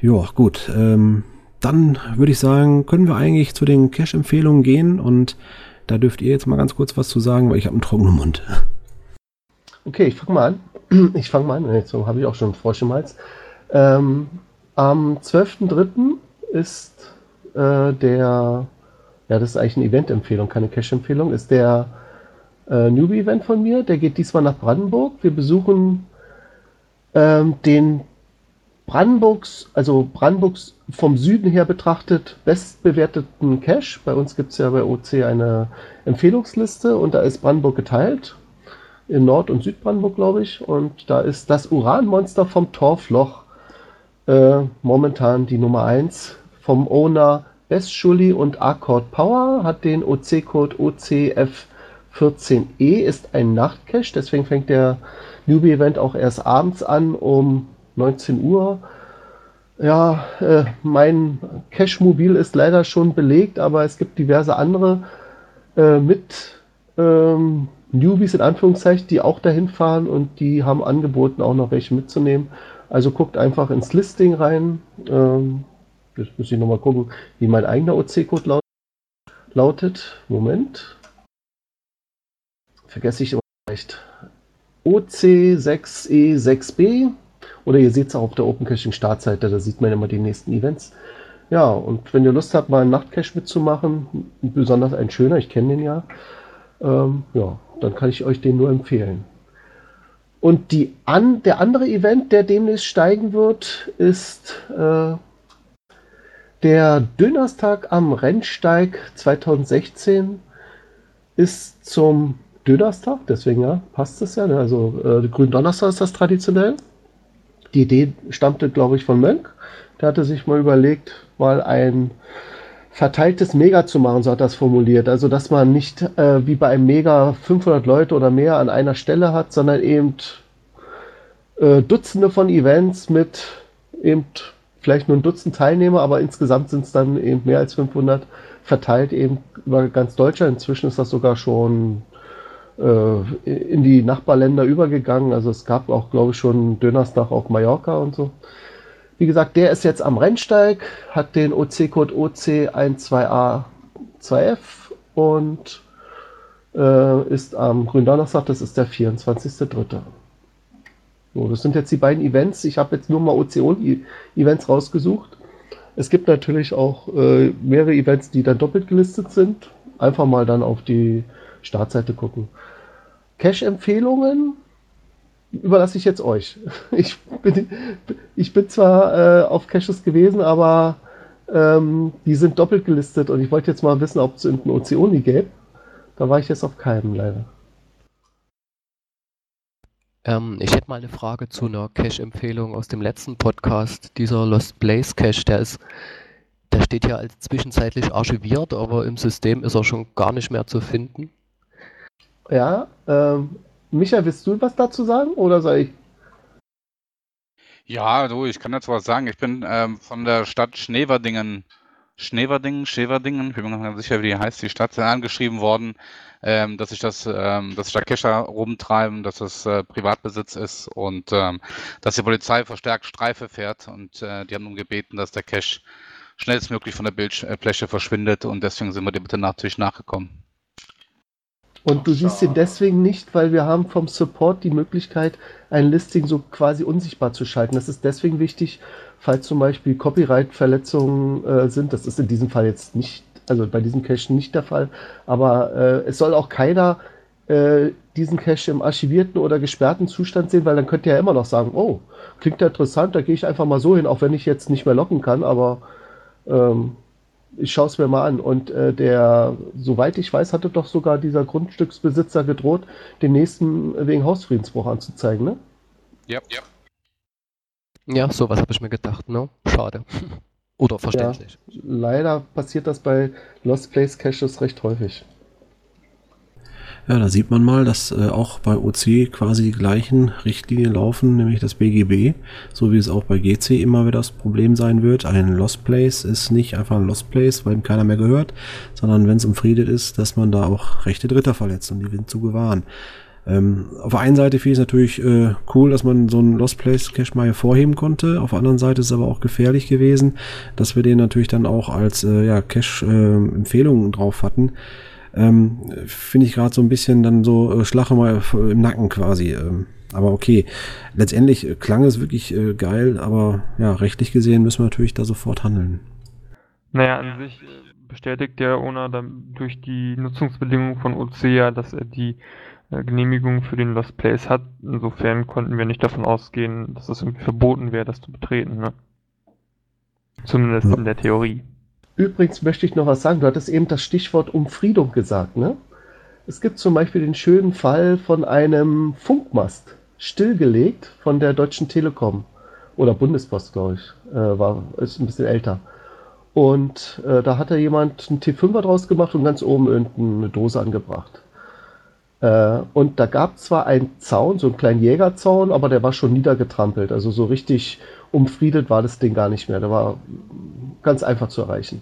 Ja, gut. Ähm, dann würde ich sagen, können wir eigentlich zu den Cache-Empfehlungen gehen und da dürft ihr jetzt mal ganz kurz was zu sagen, weil ich habe einen trockenen Mund. Okay, ich fange mal an. Ich fange mal an. Jetzt habe ich auch schon Frosch im Hals. Ähm, am 12.03. ist äh, der ja, das ist eigentlich eine Event-Empfehlung, keine Cache-Empfehlung, ist der äh, Newbie-Event von mir. Der geht diesmal nach Brandenburg. Wir besuchen ähm, den Brandenburgs, also Brandenburgs vom Süden her betrachtet bestbewerteten Cache. Bei uns gibt es ja bei OC eine Empfehlungsliste und da ist Brandenburg geteilt in Nord- und Südbrandenburg, glaube ich. Und da ist das Uranmonster vom Torfloch äh, momentan die Nummer 1 vom Owner Best Schully und Accord Power, hat den OC-Code OCF14E, ist ein Nachtcache, deswegen fängt der Newbie-Event auch erst abends an um 19 Uhr. Ja, äh, mein Cache-Mobil ist leider schon belegt, aber es gibt diverse andere äh, mit ähm, Newbies in Anführungszeichen, die auch dahin fahren und die haben angeboten, auch noch welche mitzunehmen. Also guckt einfach ins Listing rein. Ähm, jetzt muss ich nochmal gucken, wie mein eigener OC-Code laut lautet. Moment. Vergesse ich immer leicht. OC6E6B. Oder ihr seht es auch auf der Open Caching Startseite, da sieht man immer die nächsten Events. Ja, und wenn ihr Lust habt, mal einen Nachtcache mitzumachen, besonders ein schöner, ich kenne den ja, ähm, ja, dann kann ich euch den nur empfehlen. Und die an, der andere Event, der demnächst steigen wird, ist äh, der Dönerstag am Rennsteig 2016 ist zum Dönerstag, deswegen ja, passt es ja. Ne? Also äh, Gründonnerstag ist das traditionell. Die Idee stammte, glaube ich, von Mönk. Der hatte sich mal überlegt, mal ein verteiltes Mega zu machen, so hat er das formuliert. Also, dass man nicht äh, wie bei einem Mega 500 Leute oder mehr an einer Stelle hat, sondern eben äh, Dutzende von Events mit eben vielleicht nur ein Dutzend Teilnehmer, aber insgesamt sind es dann eben mehr als 500 verteilt eben über ganz Deutschland. Inzwischen ist das sogar schon äh, in die Nachbarländer übergegangen. Also es gab auch, glaube ich, schon Dönerstag auf Mallorca und so. Wie gesagt, der ist jetzt am Rennsteig, hat den OC-Code OC12A2F und äh, ist am Gründonnerstag, das ist der 24.3. So, das sind jetzt die beiden Events. Ich habe jetzt nur mal OCO-Events rausgesucht. Es gibt natürlich auch äh, mehrere Events, die dann doppelt gelistet sind. Einfach mal dann auf die Startseite gucken. Cache-Empfehlungen überlasse ich jetzt euch. Ich bin, ich bin zwar äh, auf Caches gewesen, aber ähm, die sind doppelt gelistet und ich wollte jetzt mal wissen, ob es einen Oceoni gäbe. Da war ich jetzt auf keinem leider. Ähm, ich hätte mal eine Frage zu einer Cache-Empfehlung aus dem letzten Podcast. Dieser Lost Place Cache, der ist, der steht ja als zwischenzeitlich archiviert, aber im System ist er schon gar nicht mehr zu finden. Ja, ähm, Micha, willst du was dazu sagen oder soll ich? Ja, du, ich kann dazu was sagen. Ich bin ähm, von der Stadt Schneverdingen, Schneverdingen, Scheverdingen, ich bin mir nicht sicher, wie die heißt, die Stadt, angeschrieben worden, ähm, dass sich das, ähm, dass sich da Kescher rumtreiben, dass das äh, Privatbesitz ist und ähm, dass die Polizei verstärkt Streife fährt und äh, die haben nun gebeten, dass der Cache schnellstmöglich von der Bildfläche verschwindet und deswegen sind wir dem bitte natürlich nachgekommen. Und du siehst ihn deswegen nicht, weil wir haben vom Support die Möglichkeit, ein Listing so quasi unsichtbar zu schalten. Das ist deswegen wichtig, falls zum Beispiel Copyright-Verletzungen äh, sind. Das ist in diesem Fall jetzt nicht, also bei diesem Cache nicht der Fall. Aber äh, es soll auch keiner äh, diesen Cache im archivierten oder gesperrten Zustand sehen, weil dann könnt ihr ja immer noch sagen, oh, klingt ja interessant, da gehe ich einfach mal so hin, auch wenn ich jetzt nicht mehr locken kann, aber ähm, ich schaue es mir mal an. Und äh, der, soweit ich weiß, hatte doch sogar dieser Grundstücksbesitzer gedroht, den nächsten wegen Hausfriedensbruch anzuzeigen, ne? Ja, ja. Ja, sowas habe ich mir gedacht, ne? Schade. Oder verständlich. Ja, leider passiert das bei Lost Place Caches recht häufig. Ja, da sieht man mal, dass äh, auch bei OC quasi die gleichen Richtlinien laufen, nämlich das BGB, so wie es auch bei GC immer wieder das Problem sein wird. Ein Lost Place ist nicht einfach ein Lost Place, weil ihm keiner mehr gehört, sondern wenn es umfriedet ist, dass man da auch Rechte Dritter verletzt und die sind zu gewahren. Ähm, auf der einen Seite finde ich es natürlich äh, cool, dass man so einen Lost Place Cache mal hervorheben konnte. Auf der anderen Seite ist es aber auch gefährlich gewesen, dass wir den natürlich dann auch als äh, ja, Cache-Empfehlungen äh, drauf hatten ähm, finde ich gerade so ein bisschen dann so äh, Schlache mal im Nacken quasi. Ähm, aber okay, letztendlich äh, klang es wirklich äh, geil, aber ja, rechtlich gesehen müssen wir natürlich da sofort handeln. Naja, an sich äh, bestätigt der Owner dann durch die Nutzungsbedingungen von OC ja, dass er die Genehmigung für den Lost Place hat. Insofern konnten wir nicht davon ausgehen, dass es irgendwie verboten wäre, das zu betreten. Ne? Zumindest ja. in der Theorie. Übrigens möchte ich noch was sagen. Du hattest eben das Stichwort Umfriedung gesagt, ne? Es gibt zum Beispiel den schönen Fall von einem Funkmast, stillgelegt von der Deutschen Telekom oder Bundespost, glaube ich, äh, war, ist ein bisschen älter. Und äh, da hat da jemand einen T5er draus gemacht und ganz oben irgendeine Dose angebracht. Äh, und da gab zwar einen Zaun, so einen kleinen Jägerzaun, aber der war schon niedergetrampelt. Also so richtig umfriedet war das Ding gar nicht mehr. Der war ganz einfach zu erreichen.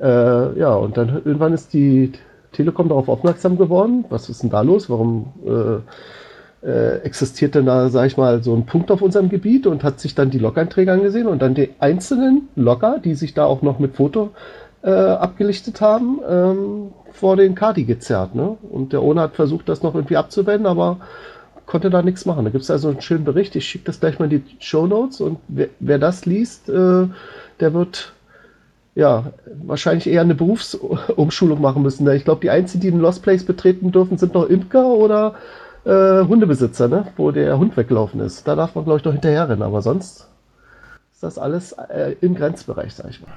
Äh, ja, und dann irgendwann ist die Telekom darauf aufmerksam geworden. Was ist denn da los? Warum äh, äh, existiert denn da, sag ich mal, so ein Punkt auf unserem Gebiet und hat sich dann die Log-Einträge angesehen und dann die einzelnen Logger, die sich da auch noch mit Foto äh, abgelichtet haben, ähm, vor den Kadi gezerrt. Ne? Und der Owner hat versucht, das noch irgendwie abzuwenden, aber konnte da nichts machen. Da gibt es also einen schönen Bericht. Ich schicke das gleich mal in die Show Notes und wer, wer das liest, äh, der wird ja wahrscheinlich eher eine Berufsumschulung machen müssen. Ich glaube, die einzigen, die den Lost Place betreten dürfen, sind noch Imker oder äh, Hundebesitzer, ne? wo der Hund weggelaufen ist. Da darf man, glaube ich, noch hinterher rennen, aber sonst ist das alles äh, im Grenzbereich, sag ich mal.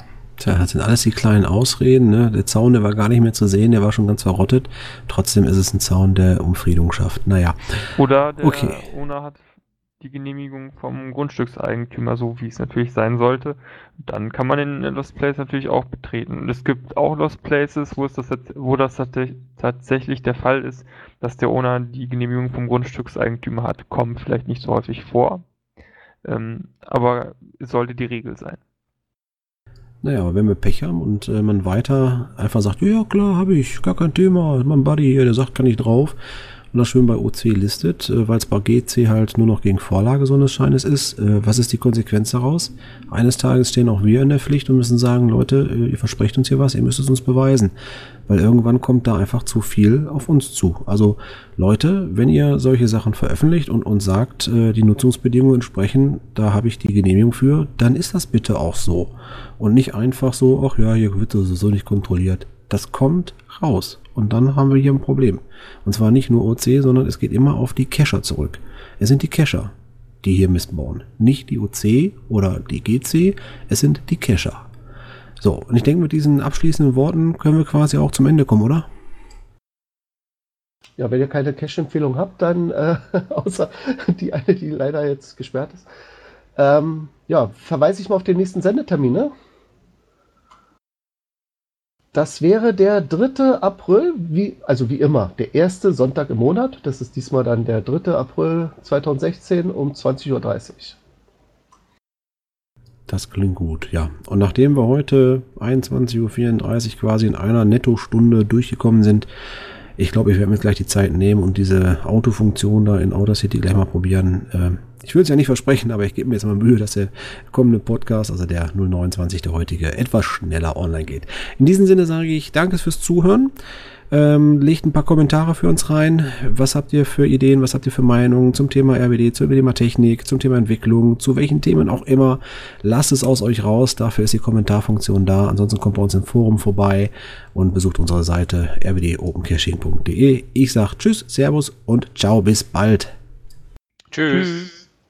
Tja, das sind alles die kleinen Ausreden. Ne? Der Zaun, der war gar nicht mehr zu sehen, der war schon ganz verrottet. Trotzdem ist es ein Zaun, der Umfriedung schafft. Naja. Oder der Okay. Owner hat die Genehmigung vom Grundstückseigentümer, so wie es natürlich sein sollte. Dann kann man den Lost Place natürlich auch betreten. Und es gibt auch Lost Places, wo, es das, wo das tats- tatsächlich der Fall ist, dass der Owner die Genehmigung vom Grundstückseigentümer hat. Kommt vielleicht nicht so häufig vor, ähm, aber es sollte die Regel sein. Naja, aber wenn wir Pech haben und äh, man weiter einfach sagt, ja klar, habe ich, gar kein Thema, mein Buddy hier, der sagt, kann ich drauf und das schön bei OC listet, äh, weil es bei GC halt nur noch gegen Vorlage so eines Scheines ist. Äh, was ist die Konsequenz daraus? Eines Tages stehen auch wir in der Pflicht und müssen sagen, Leute, äh, ihr versprecht uns hier was, ihr müsst es uns beweisen. Weil irgendwann kommt da einfach zu viel auf uns zu. Also Leute, wenn ihr solche Sachen veröffentlicht und uns sagt, die Nutzungsbedingungen entsprechen, da habe ich die Genehmigung für, dann ist das bitte auch so. Und nicht einfach so, ach ja, hier wird so nicht kontrolliert. Das kommt raus. Und dann haben wir hier ein Problem. Und zwar nicht nur OC, sondern es geht immer auf die Cacher zurück. Es sind die Cacher, die hier Mist bauen. Nicht die OC oder die GC, es sind die Cacher. So, und ich denke, mit diesen abschließenden Worten können wir quasi auch zum Ende kommen, oder? Ja, wenn ihr keine Cache-Empfehlung habt, dann äh, außer die eine, die leider jetzt gesperrt ist, ähm, ja, verweise ich mal auf den nächsten Sendetermin. Ne? Das wäre der 3. April, wie, also wie immer, der erste Sonntag im Monat. Das ist diesmal dann der 3. April 2016 um 20.30 Uhr. Das klingt gut, ja. Und nachdem wir heute 21.34 Uhr quasi in einer Nettostunde durchgekommen sind, ich glaube, ich werde mir gleich die Zeit nehmen und diese Autofunktion da in Outer City gleich mal probieren. Ähm, ich will es ja nicht versprechen, aber ich gebe mir jetzt mal Mühe, dass der kommende Podcast, also der 029, der heutige, etwas schneller online geht. In diesem Sinne sage ich danke fürs Zuhören. Ähm, legt ein paar Kommentare für uns rein. Was habt ihr für Ideen, was habt ihr für Meinungen zum Thema RWD, zum Thema Technik, zum Thema Entwicklung, zu welchen Themen auch immer. Lasst es aus euch raus, dafür ist die Kommentarfunktion da. Ansonsten kommt bei uns im Forum vorbei und besucht unsere Seite rwdopencaching.de. Ich sag Tschüss, Servus und Ciao, bis bald.